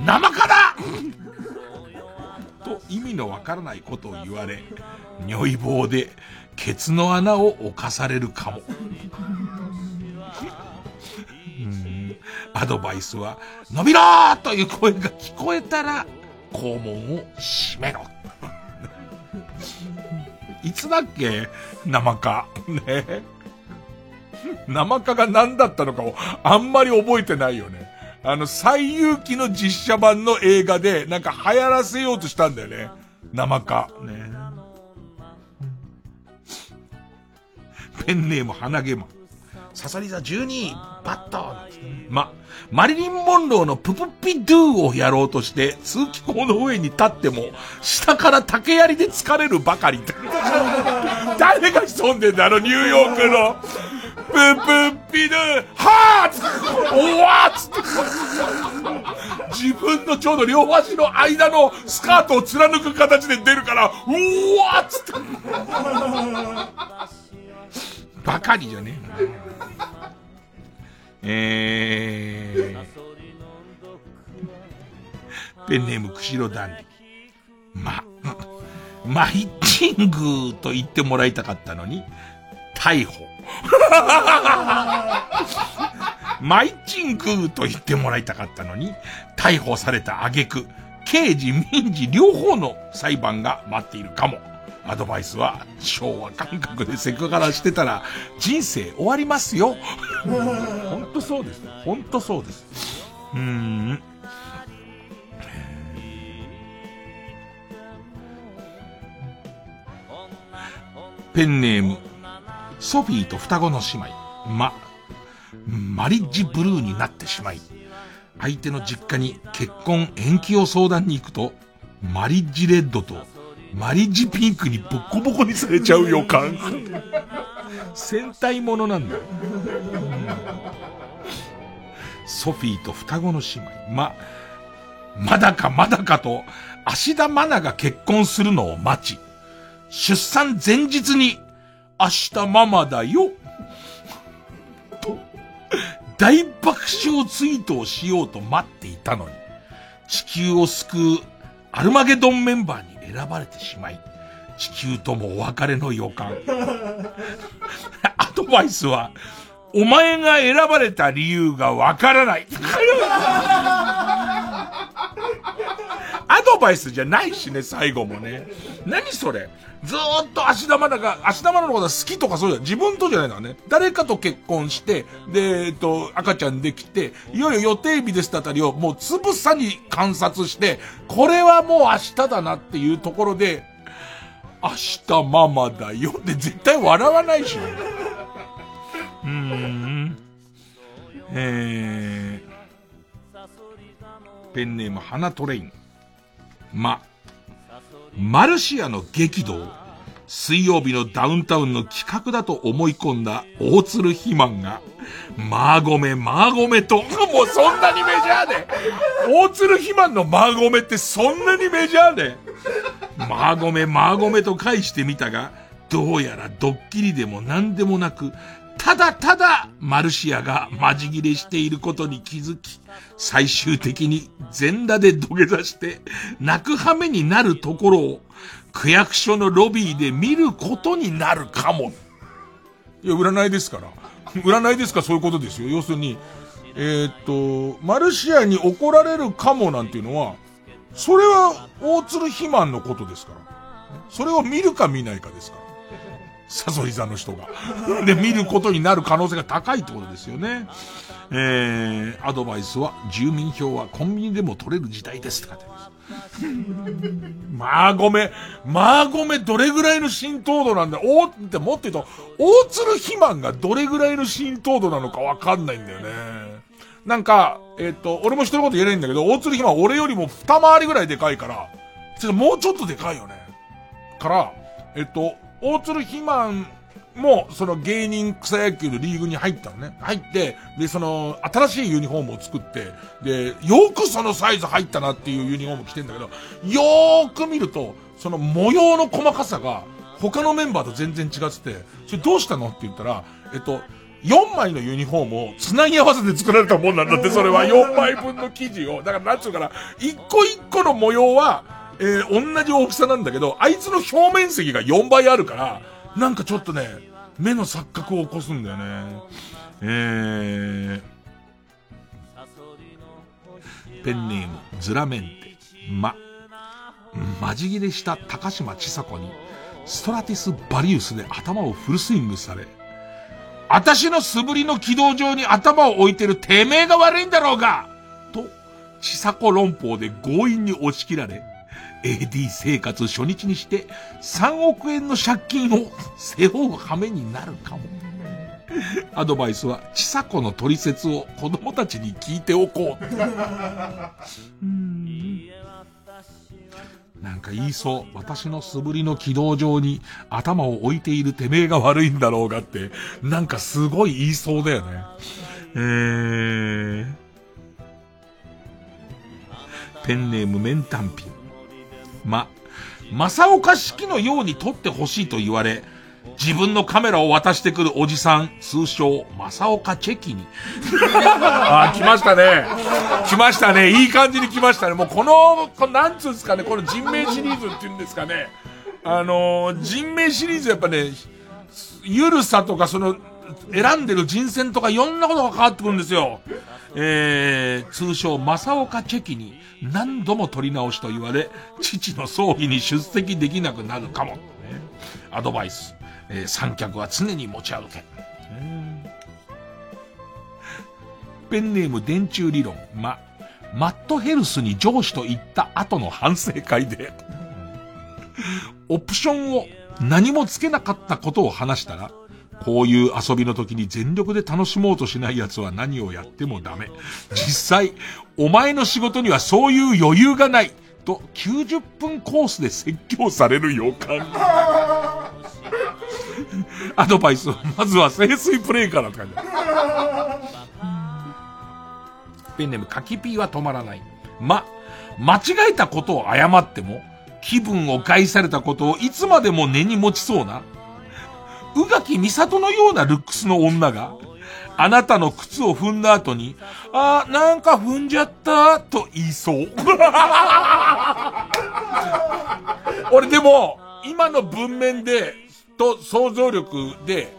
生カだと意味のわからないことを言われ、如意棒でケツの穴を犯されるかも。アドバイスは、伸びろという声が聞こえたら、肛門を閉めろ。いつだっけ？生か。ね生かが何だったのかをあんまり覚えてないよね。あの、最有機の実写版の映画で、なんか流行らせようとしたんだよね。生か。ねペンネーム鼻毛マン。サソリ座12位、バットま、マリリン・モンローのププピドゥをやろうとして、通気口の上に立っても、下から竹槍で疲れるばかり。誰が潜んでんだ、あのニューヨークの。ププピドゥ、はぁつおわっつって。自分のちょうど両足の間のスカートを貫く形で出るから、うわっつって。ばかりじゃねえ。えー、ペンネーム、釧路ダンディ。ま、マイチングと言ってもらいたかったのに、逮捕。マイチングと言ってもらいたかったのに、逮捕された挙句、刑事、民事両方の裁判が待っているかも。アドバイスは、昭和感覚でセクハラしてたら、人生終わりますよ。ほんとそうです。ほんとそうです。うーん。ペンネーム、ソフィーと双子の姉妹。ま、マリッジブルーになってしまい、相手の実家に結婚延期を相談に行くと、マリッジレッドとマリッジピンクにボッコボコにされちゃう予感。戦隊ものなんだ。ソフィーと双子の姉妹。ま、まだかまだかと、芦田愛菜が結婚するのを待ち、出産前日に、明日ママだよ。と、大爆笑ツイートをしようと待っていたのに、地球を救うアルマゲドンメンバーに選ばれてしまい、地球ともお別れの予感。アドバイスは、お前が選ばれた理由がわからない。バイスじゃないしね、最後もね。何それずーっと芦田愛菜が、芦田愛菜のこと好きとかそうじゃ自分とじゃないのはね。誰かと結婚して、で、えっと、赤ちゃんできて、いよいよ予定日ですあたりをもうつぶさに観察して、これはもう明日だなっていうところで、明日ママだよって絶対笑わないし。うーん。えー、ペンネーム花トレイン。ま、マルシアの激怒水曜日のダウンタウンの企画だと思い込んだ大鶴肥満が、マーゴメ、マーゴメと、もうそんなにメジャーで、大鶴肥満のマーゴメってそんなにメジャーで、マーゴメ、マーゴメと返してみたが、どうやらドッキリでも何でもなく、ただただマルシアがマジ切れしていることに気づき、最終的に全裸で土下座して泣く羽目になるところを区役所のロビーで見ることになるかも。いや、占いですから。占いですかそういうことですよ。要するに、えー、っと、マルシアに怒られるかもなんていうのは、それは大鶴肥満のことですから。それを見るか見ないかですから。サソリ座の人が。で、見ることになる可能性が高いってことですよね。えー、アドバイスは、住民票はコンビニでも取れる時代ですって書いてあります。まあごめ、まあごめ、どれぐらいの浸透度なんだおってもっと言うと、大鶴肥満がどれぐらいの浸透度なのかわかんないんだよね。なんか、えっ、と、俺も人のこと言えないんだけど、大鶴肥満俺よりも二回りぐらいでかいから、もうちょっとでかいよね。から、えっ、と、大鶴肥満も、その芸人草野球のリーグに入ったのね。入って、で、その、新しいユニフォームを作って、で、よくそのサイズ入ったなっていうユニフォーム着てんだけど、よーく見ると、その模様の細かさが、他のメンバーと全然違ってて、それどうしたのって言ったら、えっと、4枚のユニフォームを繋ぎ合わせて作られたもんなんだって、それは4枚分の生地を。だからなんつうかな、一個一個の模様は、えー、同じ大きさなんだけど、あいつの表面積が4倍あるから、なんかちょっとね、目の錯覚を起こすんだよね。えー、ペンネーム、ズラメンテ。ま、まじ切れした高島千佐子に、ストラティス・バリウスで頭をフルスイングされ、私の素振りの軌道上に頭を置いてるてめえが悪いんだろうがと、千佐子論法で強引に押し切られ、AD 生活初日にして3億円の借金を背負う羽目になるかも。アドバイスは、ちさ子の取説を子供たちに聞いておこう。なんか言いそう。私の素振りの軌道上に頭を置いているてめえが悪いんだろうがって、なんかすごい言いそうだよね。えー、ペンネームメンタンピン。ま、正岡式のように撮ってほしいと言われ、自分のカメラを渡してくるおじさん、通称、正岡チェキに。あ、来ましたね。来ましたね。いい感じに来ましたね。もうこの、このなんつうんですかね、この人名シリーズっていうんですかね。あのー、人名シリーズやっぱね、ゆるさとかその、選んでる人選とかいろんなことが変わってくるんですよ。えー、通称、正岡チェキに何度も取り直しと言われ、父の葬儀に出席できなくなるかも。ね、アドバイス。えー、三脚は常に持ち歩け。ペンネーム電柱理論。ま、マットヘルスに上司と言った後の反省会で、オプションを何もつけなかったことを話したら、こういう遊びの時に全力で楽しもうとしない奴は何をやってもダメ。実際、お前の仕事にはそういう余裕がない。と、90分コースで説教される予感。アドバイスまずは清水プレイからって感じ。ペンネームカキピーは止まらない。ま、間違えたことを謝っても、気分を害されたことをいつまでも根に持ちそうな、宇垣美里のようなルックスの女が、あなたの靴を踏んだ後に、あー、なんか踏んじゃった、と言いそう。俺でも、今の文面で、と想像力で、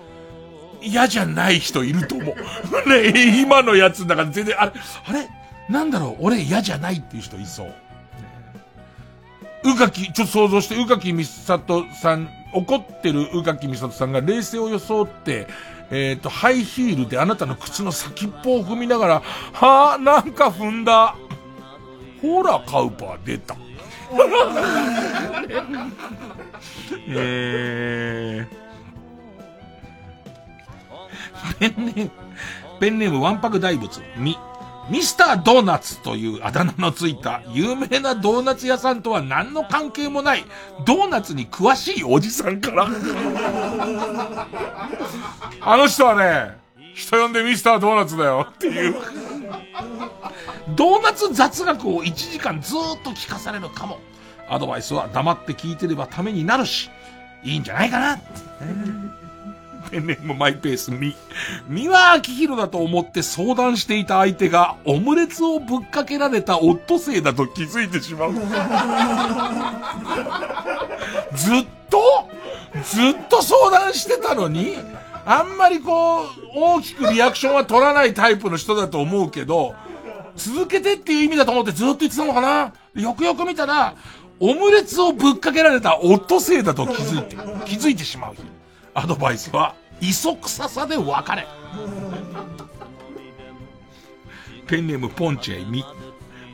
嫌じゃない人いると思う。ね、今のやつだから全然、あれ、あれ？なんだろう？俺嫌じゃないっていう人いそう。宇垣、ちょっと想像して、宇垣美里さん、怒ってる宇垣美里さんが冷静を装って、えっ、ー、と、ハイヒールであなたの靴の先っぽを踏みながら、はぁ、なんか踏んだ。ほら、カウパー出た。えー、ペンネーム、ペンネームわんぱく大仏、み。ミスタードーナツというあだ名のついた有名なドーナツ屋さんとは何の関係もないドーナツに詳しいおじさんから あの人はね、人呼んでミスタードーナツだよっていうドーナツ雑学を1時間ずっと聞かされるかも。アドバイスは黙って聞いてればためになるし、いいんじゃないかな。ペンネームマイペースみ。三輪明宏だと思って相談していた相手がオムレツをぶっかけられたオットセイだと気づいてしまう。ずっと？ずっと相談してたのに、あんまりこう、大きくリアクションは取らないタイプの人だと思うけど、続けてっていう意味だと思ってずっと言ってたのかな？よくよく見たら、オムレツをぶっかけられたオットセイだと気づいて、気づいてしまう。アドバイスは、磯臭さで別れ。ペンネームポンチェイミ。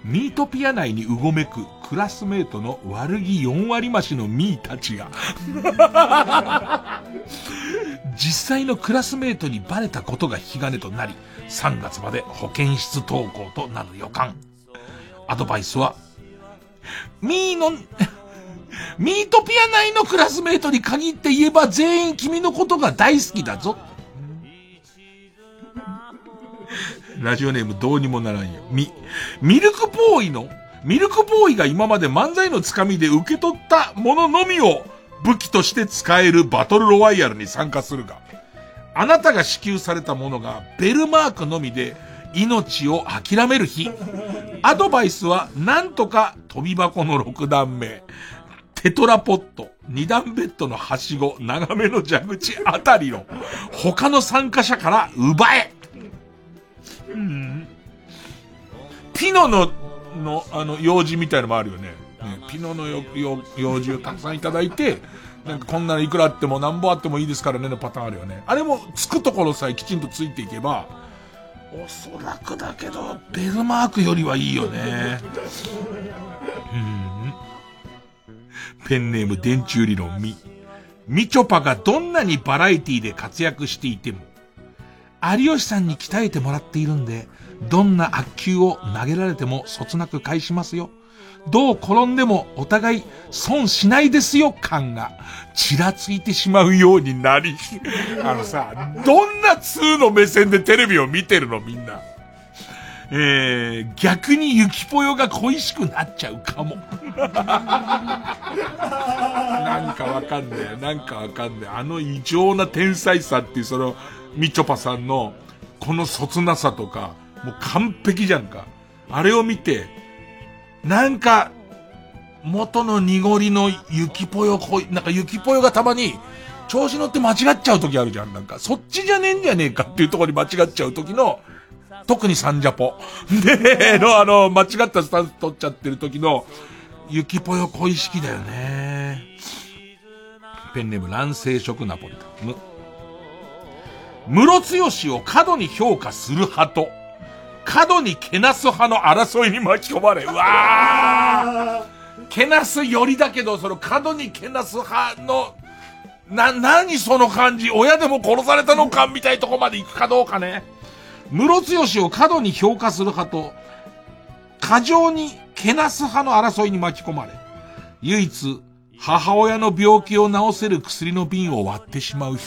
ミートピア内にうごめくクラスメートの悪気4割増しのミーたちが実際のクラスメートにバレたことが引き金となり、3月まで保健室登校となる予感。アドバイスは、ミーの、ミートピア内のクラスメートに限って言えば全員君のことが大好きだぞ。ラジオネームどうにもならんよ。み、ミルクボーイの、ミルクボーイが今まで漫才のつかみで受け取ったもののみを武器として使えるバトルロワイヤルに参加するが、あなたが支給されたものがベルマークのみで命を諦める日。アドバイスはなんとか飛び箱の6段目。テトラポット、二段ベッドのはしご、長めの蛇口あたりの他の参加者から奪えうん。ピノの、の、あの、用事みたいのもあるよね。ねピノのよ、よ、用事をたくさんいただいて、なんかこんなのいくらあっても何本あってもいいですからねのパターンあるよね。あれもつくところさえきちんとついていけば、おそらくだけど、ベルマークよりはいいよね。うん。ペンネーム電柱理論み。みちょぱがどんなにバラエティで活躍していても、有吉さんに鍛えてもらっているんで、どんな悪球を投げられてもそつなく返しますよ。どう転んでもお互い損しないですよ感がちらついてしまうようになり、あのさ、どんな通の目線でテレビを見てるのみんな。えー、逆にゆきぽよが恋しくなっちゃうかも。なんかわかんねえ。なんかわかんねえ。あの異常な天才さっていうその、みちょぱさんの、このそつなさとか、もう完璧じゃんか。あれを見て、なんか、元の濁りのゆきぽよこい、なんかゆきぽよがたまに、調子乗って間違っちゃう時あるじゃん。なんか、そっちじゃねえんじゃねえかっていうところに間違っちゃう時の、特にサンジャポ。で、の、あの、間違ったスタンス取っちゃってる時の、ゆきぽよ恋しきだよね。ペンネーム乱世食ナポリタン。む。ムロツヨシを過度に評価する派と、過度にけなす派の争いに巻き込まれ、うわーけなすよりだけど、その過度にけなす派の、な、何その感じ親でも殺されたのかみたいとこまで行くかどうかね。ムロツヨシを過度に評価する派と、過剰にけなす派の争いに巻き込まれ、唯一、母親の病気を治せる薬の瓶を割ってしまう日。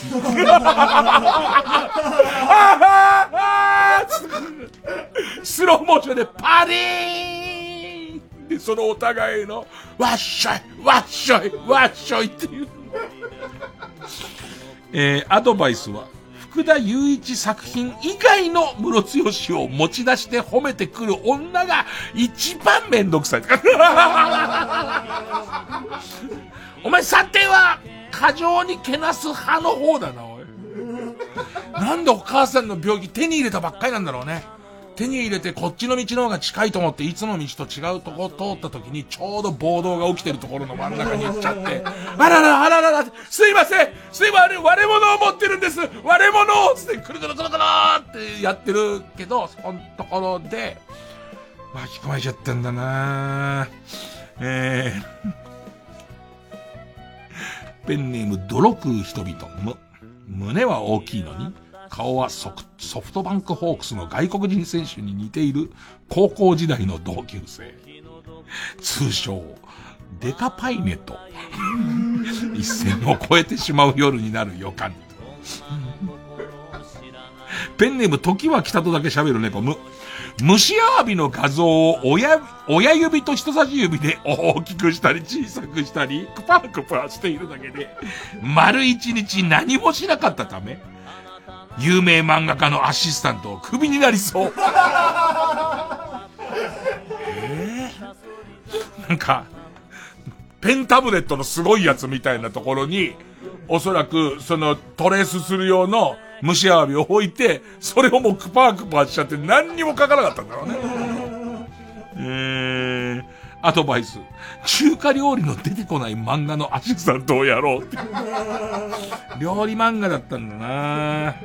スローモーションでパリーンで、そのお互いの、わっしょい、わっしょい、わっしょいっていう。えー、アドバイスは、福田雄一作品以外のムロツヨシを持ち出して褒めてくる女が一番めんどくさい。お前査定は過剰にけなす派の方だな、おい。なんでお母さんの病気手に入れたばっかりなんだろうね。手に入れてこっちの道の方が近いと思っていつも道と違うとこ通った時にちょうど暴動が起きてるところの真ん中に行っちゃって、あらら、あららら、すいませんすいません割れ物を持ってるんです。割れ物をつってくるくるくるくるってやってるけど、そこのところで、巻き込まれちゃったんだな。えー、ペンネーム泥食う人々。む、胸は大きいのに、顔はソフトバンクホークスの外国人選手に似ている高校時代の同級生。通称、デカパイネと。一線を越えてしまう夜になる予感。ペンネーム時は来たとだけ喋る猫、む、虫アワビの画像を親、親指と人差し指で大きくしたり小さくしたり、クパクパしているだけで、丸一日何もしなかったため、有名漫画家のアシスタントをクビになりそう。えー、なんか、ペンタブレットのすごいやつみたいなところに、おそらく、その、トレースする用の蒸しアワビを置いて、それをもうクパークパーしちゃって何にも書かなかったんだろうね。えー、アドバイス。中華料理の出てこない漫画のアシスタントをやろうって。料理漫画だったんだな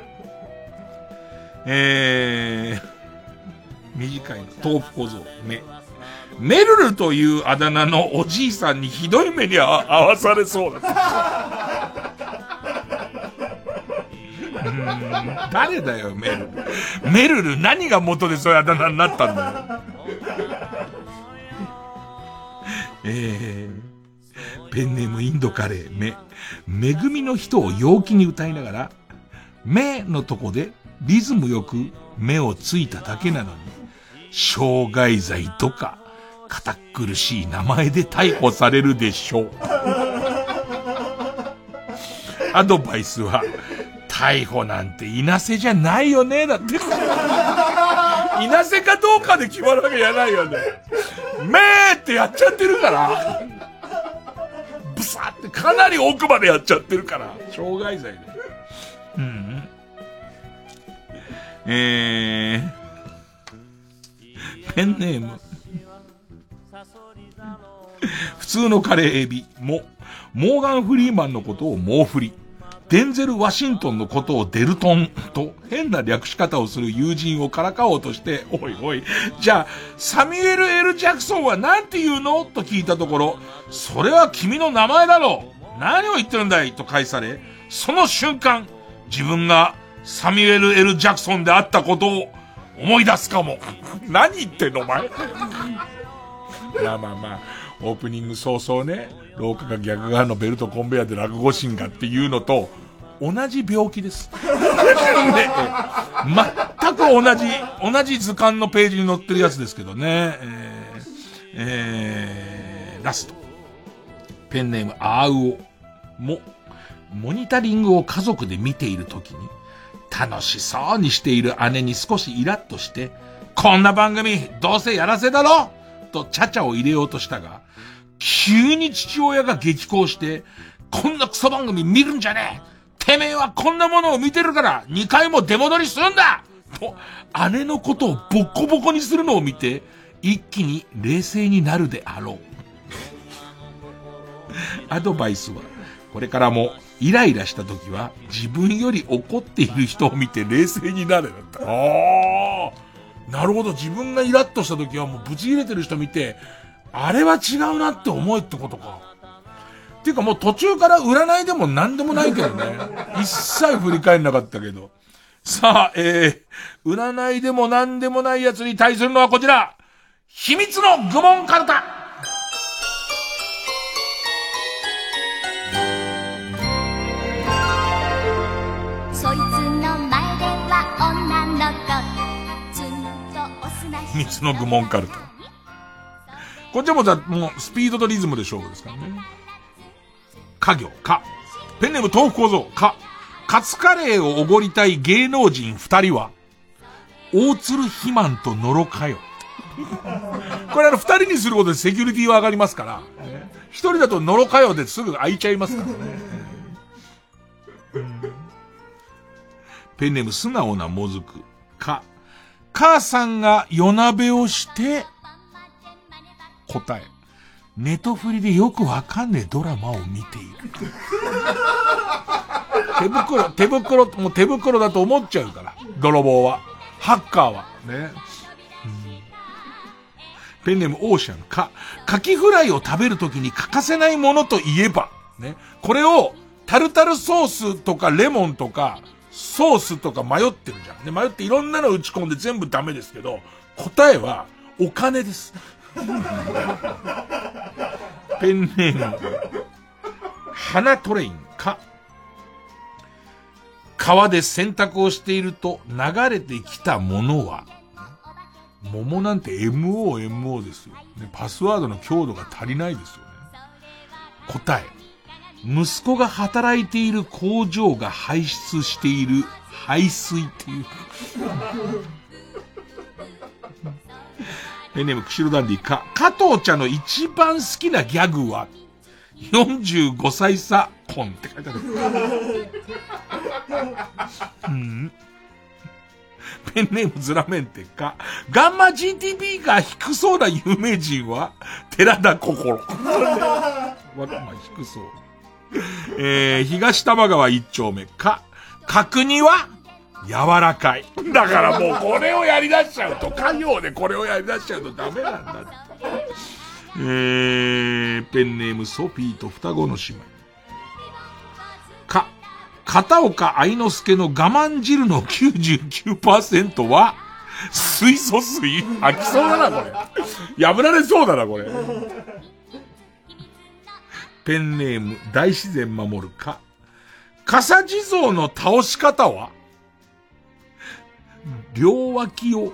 えー、短いの。豆腐小僧、目。メルルというあだ名のおじいさんにひどい目に合わされそうだ。う誰だよ、メルル。メルル何が元でそういうあだ名になったんだよ。えー、ペンネームインドカレー、め、恵みの人を陽気に歌いながら、目のとこでリズムよく目をついただけなのに、傷害罪とか、堅苦しい名前で逮捕されるでしょう。アドバイスは、逮捕なんて稲瀬じゃないよね、だって。稲瀬かどうかで決まるわけじゃないよね。めーってやっちゃってるから。ブサってかなり奥までやっちゃってるから。傷害罪で。うん。えー、ペンネーム。普通のカレーエビも、モーガン・フリーマンのことをモーフリ。デンゼル・ワシントンのことをデルトンと変な略し方をする友人をからかおうとして、おいおい、じゃあ、サミュエル・エル・ジャクソンは何て言うの？と聞いたところ、それは君の名前だろう。何を言ってるんだい？と返され、その瞬間、自分がサミュエル・エル・ジャクソンであったことを思い出すかも。何言ってんのお前。まあまあまあ、オープニング早々ね、廊下が逆側のベルトコンベヤで落語神がっていうのと、同じ病気です。ね、全く同じ、同じ図鑑のページに載ってるやつですけどね。えー、えー、ラスト。ペンネーム、アーウオ。も、モニタリングを家族で見ているときに、楽しそうにしている姉に少しイラッとして、こんな番組、どうせやらせだろ？と、ちゃちゃを入れようとしたが、急に父親が激高して、こんなクソ番組見るんじゃねえ！てめえはこんなものを見てるから、2回も出戻りするんだ！と、姉のことをボッコボコにするのを見て、一気に冷静になるであろう。アドバイスは、これからもイライラした時は自分より怒っている人を見て冷静になれだった。ああ、なるほど。自分がイラッとした時はもうブチ切れてる人見て、あれは違うなって思えってことか。っていうかもう途中から占いでも何でもないけどね。一切振り返んなかったけど。さあ、えー、占いでも何でもないやつに対するのはこちら。秘密の愚問カルタ。秘密の愚問カルタ。こっちはもうもうスピードとリズムで勝負ですからね。家業、か。ペンネーム豆腐構造、か。カツカレーをおごりたい芸能人二人は、大鶴肥満と野呂かよ。これあの二人にすることでセキュリティは上がりますから、一人だと野呂かよですぐ開いちゃいますからね。ペンネーム素直なもずく、か。母さんが夜鍋をして、答え。ネトフリでよくわかんねえドラマを見ている。手袋、手袋、もう手袋だと思っちゃうから。泥棒は。ハッカーは。ね。ペンネームオーシャンか、カキフライを食べるときに欠かせないものといえば、ね。これを、タルタルソースとかレモンとか、ソースとか迷ってるじゃん。で、迷っていろんなの打ち込んで全部ダメですけど、答えは、お金です。ペンネーム、花トレインか。川で洗濯をしていると流れてきたものは、桃なんて MO、MO ですよ。ね、パスワードの強度が足りないですよね。答え。息子が働いている工場が排出している排水っていう。ペンネーム、釧路ダンディか、加藤茶の一番好きなギャグは、45歳差婚って書いてある。うん。ペンネームズラメンテか、ガンマ GTP が低そうな有名人は、寺田心。まあ、低そう。えー、東玉川一丁目か、角煮は、柔らかい。だからもうこれをやり出しちゃうと、家業でこれをやり出しちゃうとダメなんだって。えー、ペンネームソフィーと双子の姉妹。か、片岡愛之助の我慢汁の99%は、水素水吐きそうだな、これ。破られそうだな、これ。ペンネーム、大自然守るか。笠地蔵の倒し方は両脇を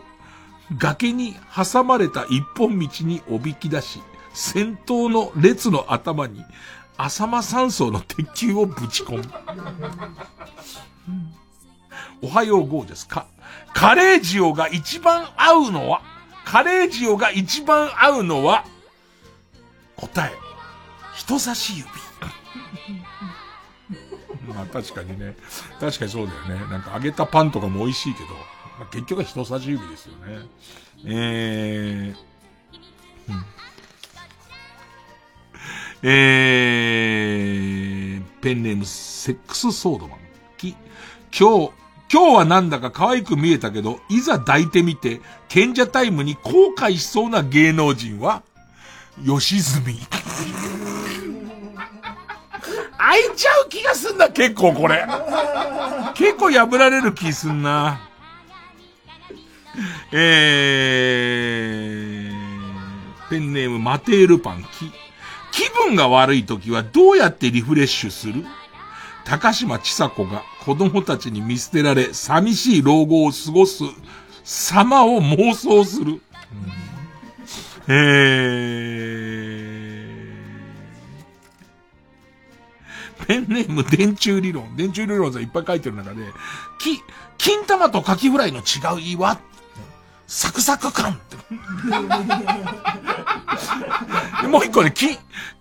崖に挟まれた一本道におびき出し、先頭の列の頭に浅間山荘の鉄球をぶち込む。おはようゴーですかカレー塩が一番合うのは、カレー塩が一番合うのは、答え、人差し指。まあ確かにね。確かにそうだよね。なんか揚げたパンとかも美味しいけど、まあ、結局は人差し指ですよね。えー、えー、ペンネームセックスソードマン。き、今日、今日はなんだか可愛く見えたけど、いざ抱いてみて、賢者タイムに後悔しそうな芸能人は、吉住。開いちゃう気がすんな、結構これ。結構破られる気すんな。えー、ペンネームマテールパンキ。気分が悪い時はどうやってリフレッシュする？高島千佐子が子供たちに見捨てられ寂しい老後を過ごす様を妄想する。うん、えーペンネーム電柱理論。電柱理論さんいっぱい書いてる中で、き、金玉とカキフライの違いは？サクサク感って。もう一個ね、き、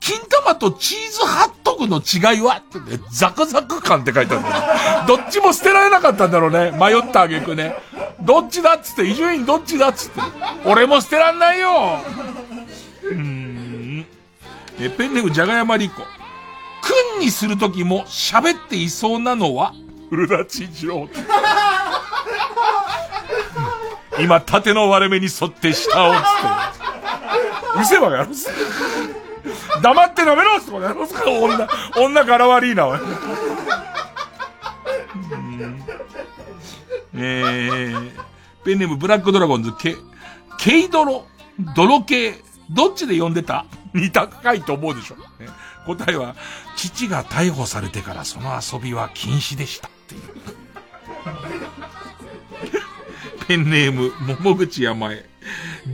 金玉とチーズハットグの違いは？ってね、ザクザク感って書いてあるどっちも捨てられなかったんだろうね。迷ったあげくね。どっちだっつって、伊集院どっちだっつって。俺も捨てらんないよ。うん。え、ペンネームじゃがやまりこ。くんにするときも喋っていそうなのは、古田千一郎。今、縦の割れ目に沿って下をつって。うせばやろす。黙って飲めろってことやろすか女、女柄悪いな、おい。えー、ペンネームブラックドラゴンズ、ケ、ケイドロ、ドロ系、どっちで呼んでた？二択かいと思うでしょ。ね、答えは、父が逮捕されてからその遊びは禁止でしたっていう。ペンネーム、桃口山へ。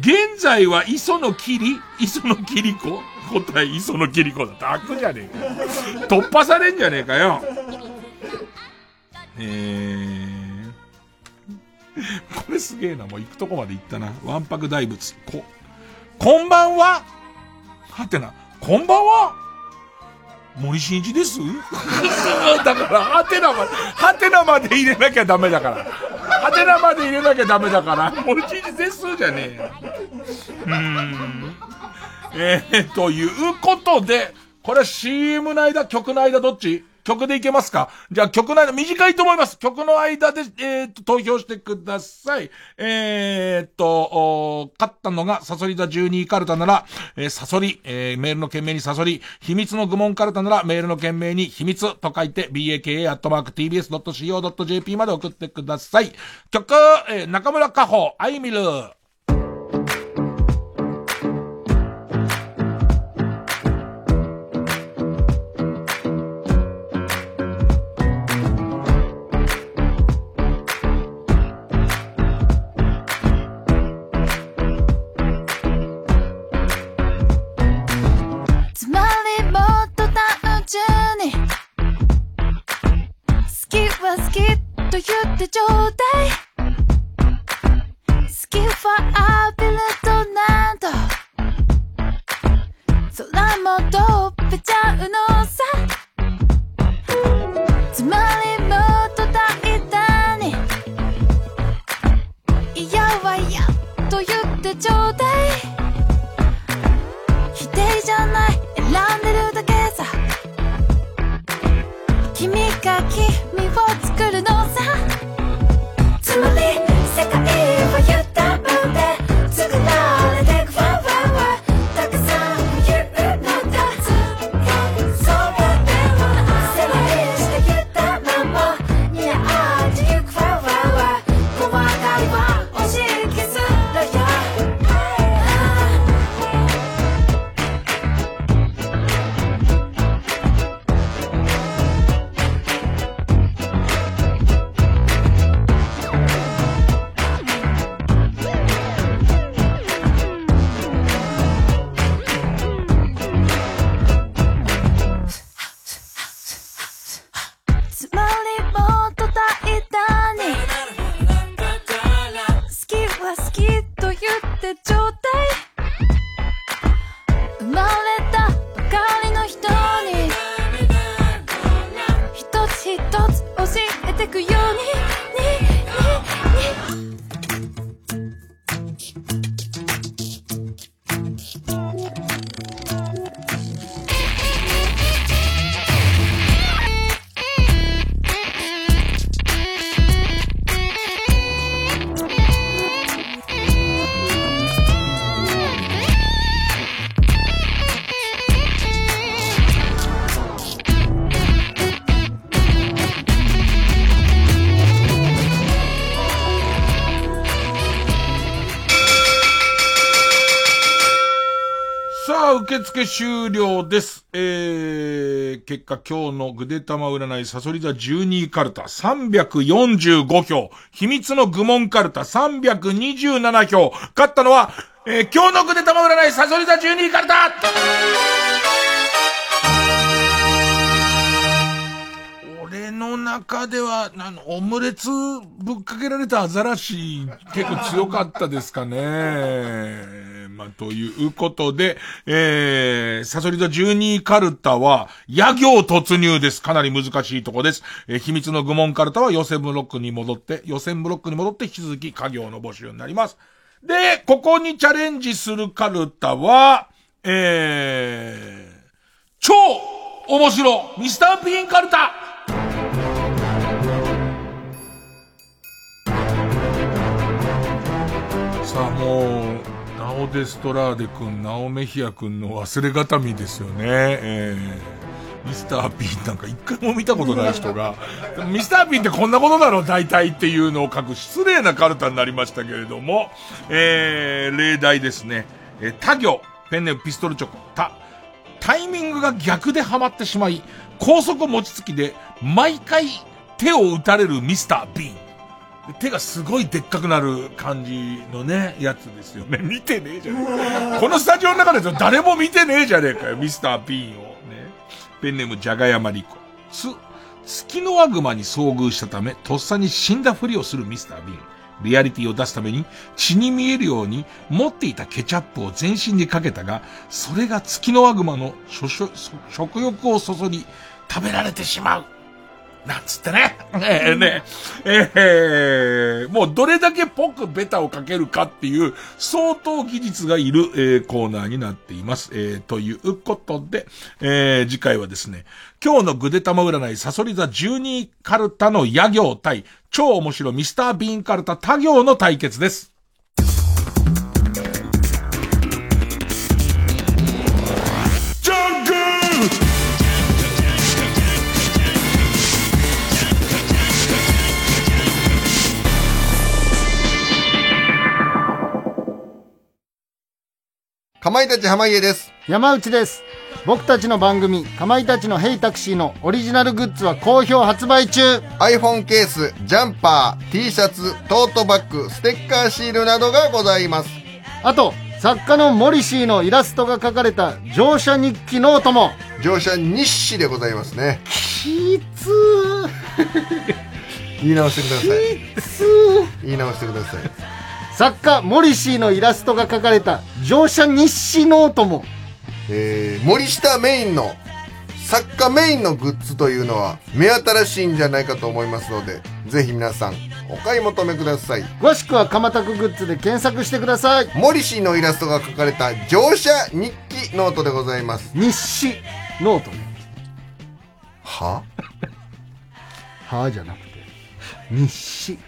現在は磯野桐磯野桐子？答え磯野桐子だって悪じゃねえか。突破されんじゃねえかよ。えー、これすげえな。もう行くとこまで行ったな。わんぱく大仏。こ、こんばんははてな。こんばんは森進一です だから、はてなまで、はてなまで入れなきゃダメだから。はてなまで入れなきゃダメだから。森進一ですじゃねえよ。うーん。えー、ということで、これは CM の間、曲の間どっち？曲でいけますか？じゃあ曲の間、短いと思います。曲の間で、えー、と、投票してください。えー、っと、勝ったのが、サソリ座12カルタなら、えー、サソリ、えー、メールの件名にサソリ、秘密の愚問カルタなら、メールの件名に秘密と書いて、baka.tbs.co.jp まで送ってください。曲、えー、中村佳穂、アイミル。付終了です。えー、結果今日のぐでたま占いサソリ座12カルタ345票、秘密の愚問カルタ327票、勝ったのは、えー、今日のぐでたま占いサソリ座12カルタ。俺の中では、あの、オムレツぶっかけられたアザラシ、結構強かったですかね。まあ、ということで、えー、サソリ座12カルタは、野行突入です。かなり難しいとこです。えー秘密の愚問カルタは予選ブロックに戻って、予選ブロックに戻って引き続き家業の募集になります。で、ここにチャレンジするカルタは、えー、超面白ミスターピンカルタさあもう、ナオデストラーデ君、ナオメヒア君の忘れがたみですよね。えー、ミスターピンなんか一回も見たことない人が、ミスターピンってこんなことだろ大体っていうのを書く失礼なカルタになりましたけれども、えー、例題ですね。えー、他行、ペンネームピストルチョコ、た、タイミングが逆でハマってしまい、高速餅つきで毎回手を打たれるミスター・ビーン。手がすごいでっかくなる感じのね、やつですよね。見てねえじゃねえか。このスタジオの中で誰も見てねえじゃねえかよ、ミスター・ビーンをね。ペンネーム、ジャガヤマリコ。つ、月のワグマに遭遇したため、とっさに死んだふりをするミスター・ビーン。リアリティを出すために血に見えるように持っていたケチャップを全身にかけたが、それが月のワグマの食欲をそそり食べられてしまう。なんつってね。えー、ね、えー、もうどれだけぽくベタをかけるかっていう相当技術がいる、えー、コーナーになっています。えー、ということで、えー、次回はですね、今日のぐでたま占いサソリ座12カルタの野行対超面白ミスタービーンカルタ他行の対決です。かまいたち濱家です。山内です。僕たちの番組、かまいたちのヘイタクシーのオリジナルグッズは好評発売中 !iPhone ケース、ジャンパー、T シャツ、トートバッグ、ステッカーシールなどがございます。あと、作家のモリシーのイラストが描かれた乗車日記ノートも乗車日誌でございますね。きつ 言い直してください。きつ言い直してください。作家モリシーのイラストが描かれた乗車日誌ノートも。えー、モリシーメインの作家メインのグッズというのは目新しいんじゃないかと思いますのでぜひ皆さんお買い求めください。詳しくはかまタクグッズで検索してください。モリシーのイラストが描かれた乗車日記ノートでございます。日誌ノート。ねは？はじゃなくて。日誌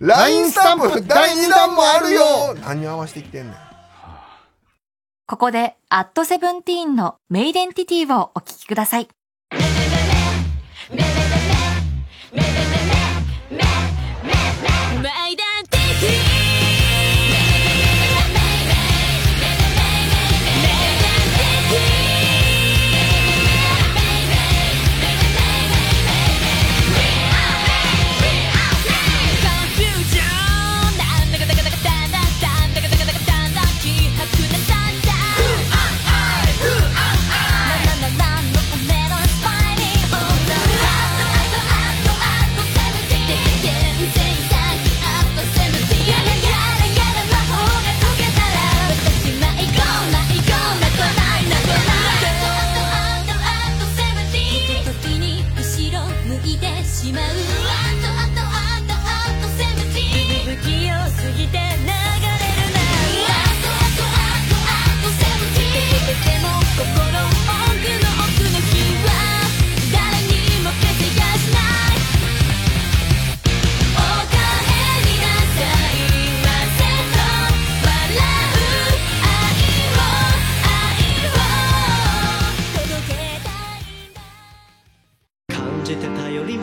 LINE スタンプ第2弾もあるよ何合わせてきてんねん。ここで、アットセブンティーンのメイデンティティをお聞きください。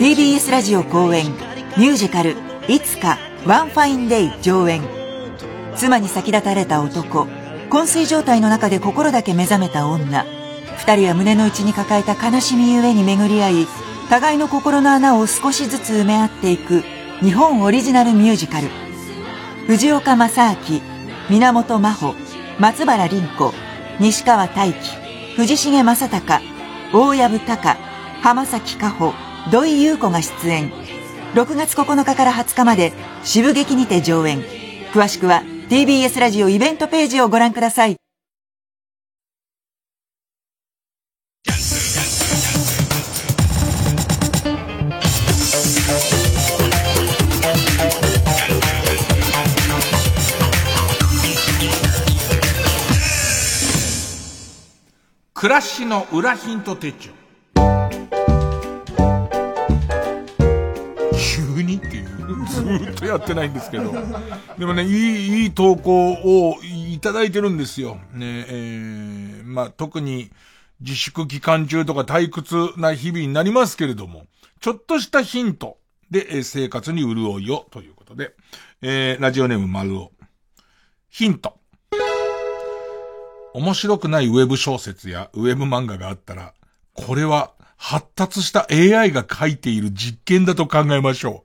TBS ラジオ公演ミュージカル「いつかワンファインデイ」上演。妻に先立たれた男昏睡状態の中で心だけ目覚めた女。二人は胸の内に抱えた悲しみゆえに巡り合い互いの心の穴を少しずつ埋め合っていく日本オリジナルミュージカル。藤岡正明源真帆松原凛子西川大輝藤重正隆大藪隆浜崎加穂土井優子が出演。6月9日から20日まで渋劇にて上演。詳しくは TBS ラジオイベントページをご覧ください。暮らしの裏ヒント手帳。ずっとやってないんですけど。でもね、いい、いい投稿をいただいてるんですよ。ね、えー、まあ、特に自粛期間中とか退屈な日々になりますけれども、ちょっとしたヒントで、え生活に潤いをということで、えー、ラジオネーム丸尾。ヒント。面白くないウェブ小説やウェブ漫画があったら、これは発達した AI が書いている実験だと考えましょう。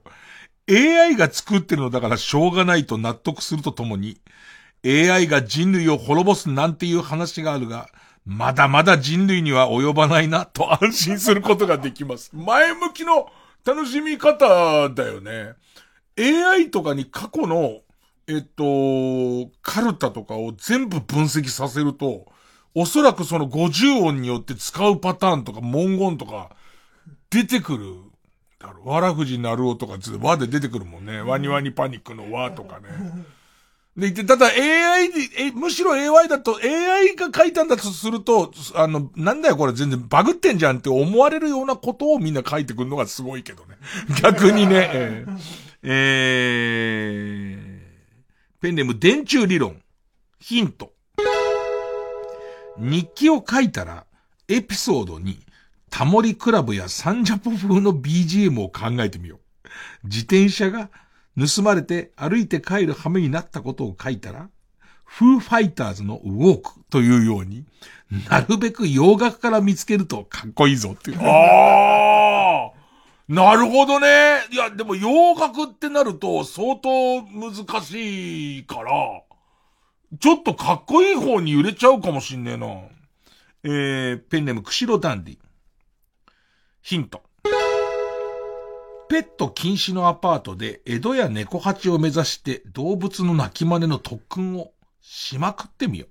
AI が作ってるのだからしょうがないと納得するとともに、AI が人類を滅ぼすなんていう話があるが、まだまだ人類には及ばないなと安心することができます。前向きの楽しみ方だよね。AI とかに過去の、えっと、カルタとかを全部分析させると、おそらくその50音によって使うパターンとか文言とか出てくる。だろ、わらふじなるおとかつ、和で出てくるもんね。ワニワニパニックの和とかね。で、ただ AI で、え、むしろ AI だと、AI が書いたんだとすると、あの、なんだよこれ全然バグってんじゃんって思われるようなことをみんな書いてくるのがすごいけどね。逆にね、えー、えー、ペンネーム電柱理論。ヒント。日記を書いたら、エピソードに、タモリクラブやサンジャポ風の BGM を考えてみよう。自転車が盗まれて歩いて帰る羽目になったことを書いたら、フーファイターズのウォークというように、なるべく洋楽から見つけるとかっこいいぞっていう。ああなるほどね。いや、でも洋楽ってなると相当難しいから、ちょっとかっこいい方に揺れちゃうかもしんねえな。えー、ペンネーム、釧路ダンディ。ヒント。ペット禁止のアパートで江戸や猫八を目指して動物の鳴き真似の特訓をしまくってみよ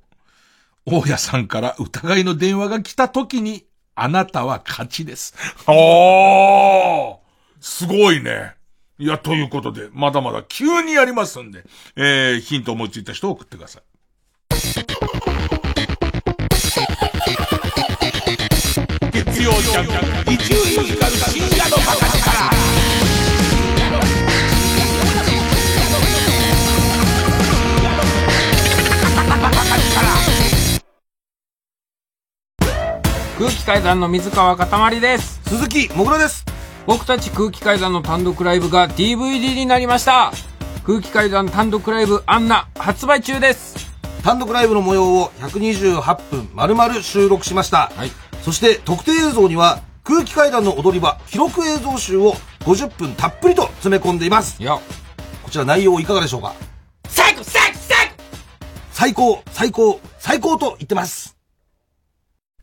う。大家さんから疑いの電話が来た時にあなたは勝ちです。おーすごいね。いや、ということで、まだまだ急にやりますんで、えー、ヒント思いついた人を送ってください。曜ジャンク、一流ミュージカル深夜のバカ力。空気階段の水川かたまりです。鈴木もぐらです。僕たち空気階段の単独ライブが DVD になりました。空気階段単独ライブアンナ発売中です。単独ライブの模様を128分丸々収録しました。そして特定映像には空気階段の踊り場記録映像集を50分たっぷりと詰め込んでいます。こちら内容いかがでしょうか？最高最高最高！最高、最高、最高と言ってます。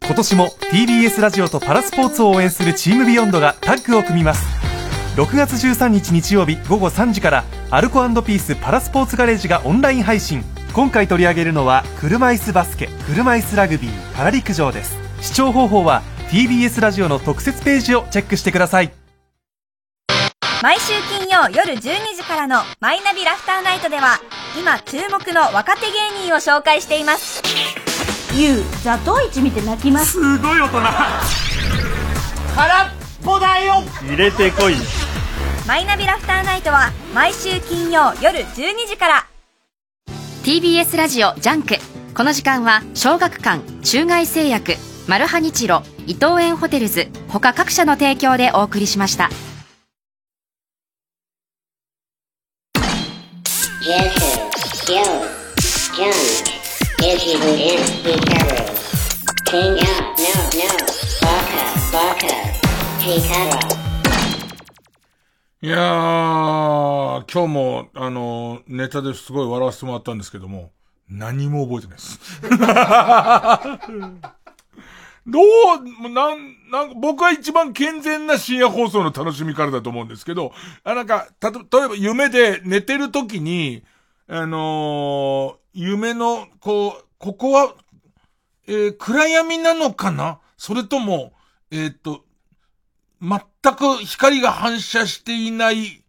今年も TBS ラジオとパラスポーツを応援するチームビヨンドがタッグを組みます。6月13日日曜日午後3時からアルコピースパラスポーツガレージがオンライン配信。今回取り上げるのは車椅子バスケ車椅子ラグビーパラ陸上です視聴方法は TBS ラジオの特設ページをチェックしてください。毎週金曜夜12時からのマイナビラフターナイトでは今注目の若手芸人を紹介しています。ゆうザトウイチ見て泣きます。すごい大人。空っぽだよ。入れてこい。マイナビラフターナイトは毎週金曜夜12時から。TBS ラジオ JUNK。この時間は小学館中外製薬マルハニチロ伊藤園ホテルズ他各社の提供でお送りしましたいやー、今日も、あの、ネタですごい笑わせてもらったんですけども、何も覚えてないです。どう、なん、なんか僕は一番健全な深夜放送の楽しみからだと思うんですけど、あ、なんか、たと、例えば夢で寝てる時に、あのー夢の、こう、ここは、えー暗闇なのかな？それとも、えーっと、全く光が反射していない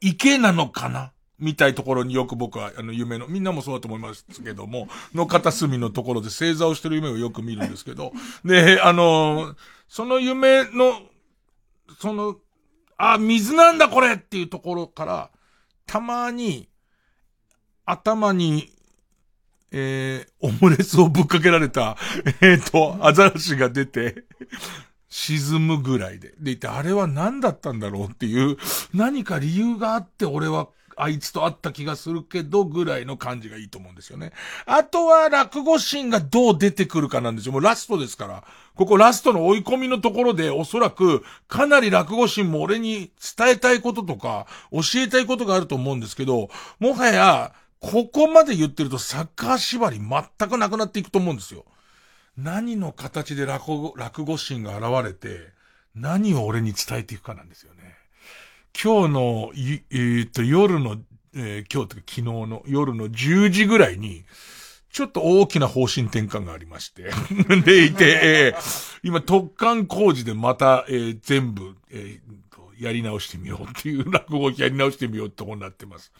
池なのかな？みたいところによく僕は、あの、夢の、みんなもそうだと思いますけども、の片隅のところで正座をしてる夢をよく見るんですけど、で、あの、その夢の、その、あ、水なんだこれっていうところから、たまに、頭に、えー、オムレツをぶっかけられた、えっ、と、アザラシが出て、沈むぐらいで。でいて、あれは何だったんだろうっていう、何か理由があって俺はあいつと会った気がするけど、ぐらいの感じがいいと思うんですよね。あとは落語シーンがどう出てくるかなんですよ。もうラストですから。ここラストの追い込みのところで、おそらく、かなり落語シーンも俺に伝えたいこととか、教えたいことがあると思うんですけど、もはや、ここまで言ってるとサッカー縛り全くなくなっていくと思うんですよ。何の形で落語、落語シーンが現れて、何を俺に伝えていくかなんですよね。今日の、えー、っと、夜の、えー、今日というか昨日の夜の10時ぐらいに、ちょっと大きな方針転換がありまして。でいて、えー、今特貫工事でまた、えー、全部、えー、やり直してみようっていう 落語をやり直してみようってことになってます。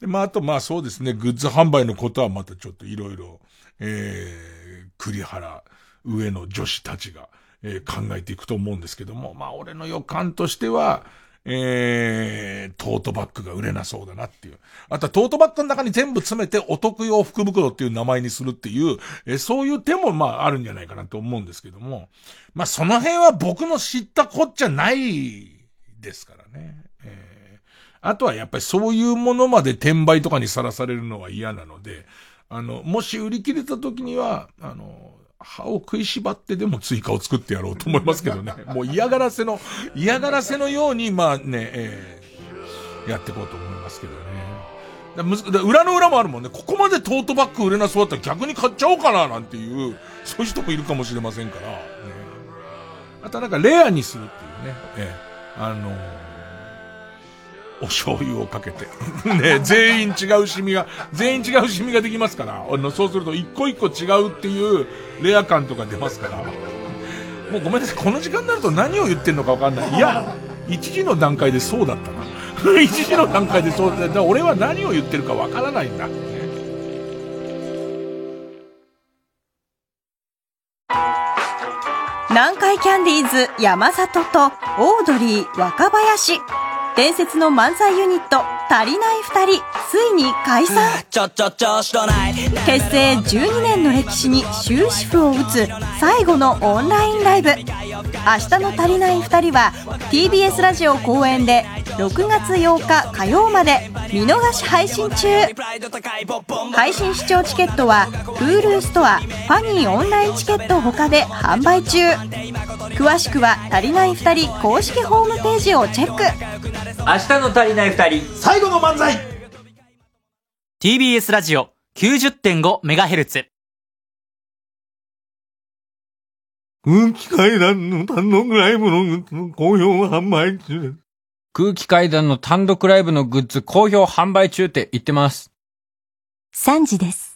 で、まあ、あと、まあそうですね、グッズ販売のことはまたちょっといろいろ、えー、栗原、上の女子たちが、えー、考えていくと思うんですけども、まあ俺の予感としては、えー、トートバッグが売れなそうだなっていう。あとはトートバッグの中に全部詰めてお得用福袋っていう名前にするっていう、えー、そういう手もまああるんじゃないかなと思うんですけども、まあその辺は僕の知ったこっちゃないですからね。えー、あとはやっぱりそういうものまで転売とかにさらされるのは嫌なので、あの、もし売り切れた時には、あの、歯を食いしばってでも追加を作ってやろうと思いますけどね。もう嫌がらせの、嫌がらせのように、まあね、えー、やっていこうと思いますけどね。だむだ裏の裏もあるもんね。ここまでトートバッグ売れなそうだったら逆に買っちゃおうかななんていう、そういう人もいるかもしれませんから。ね、あとなんかレアにするっていうね。えー、あのーお醤油をかけて。ね、全員違うシミが、全員違うシミができますから、あの、そうすると一個一個違うっていうレア感とか出ますから。もうごめんなさい、この時間になると何を言ってんのかわかんない。いや、一時の段階でそうだったな。一時の段階でそうだった。俺は何を言ってるかわからないんだ。南海キャンディーズ山里とオードリー若林伝説の漫才ユニット足りない二人ついに解散。結成12年の歴史に終止符を打つ最後のオンラインライブ。明日の足りない二人は TBS ラジオ公演で6月8日火曜まで見逃し配信中。配信視聴チケットは Hulu ストアファニーオンラインチケット他で販売中。詳しくは足りない二人公式ホームページをチェック。明日の足りない二人最後の漫才 TBS ラジオ 90.5MHz 空気階段の単独ライブの好評販売中空気階段の単独ライブのグッズ好評販売中って言ってます。3時です。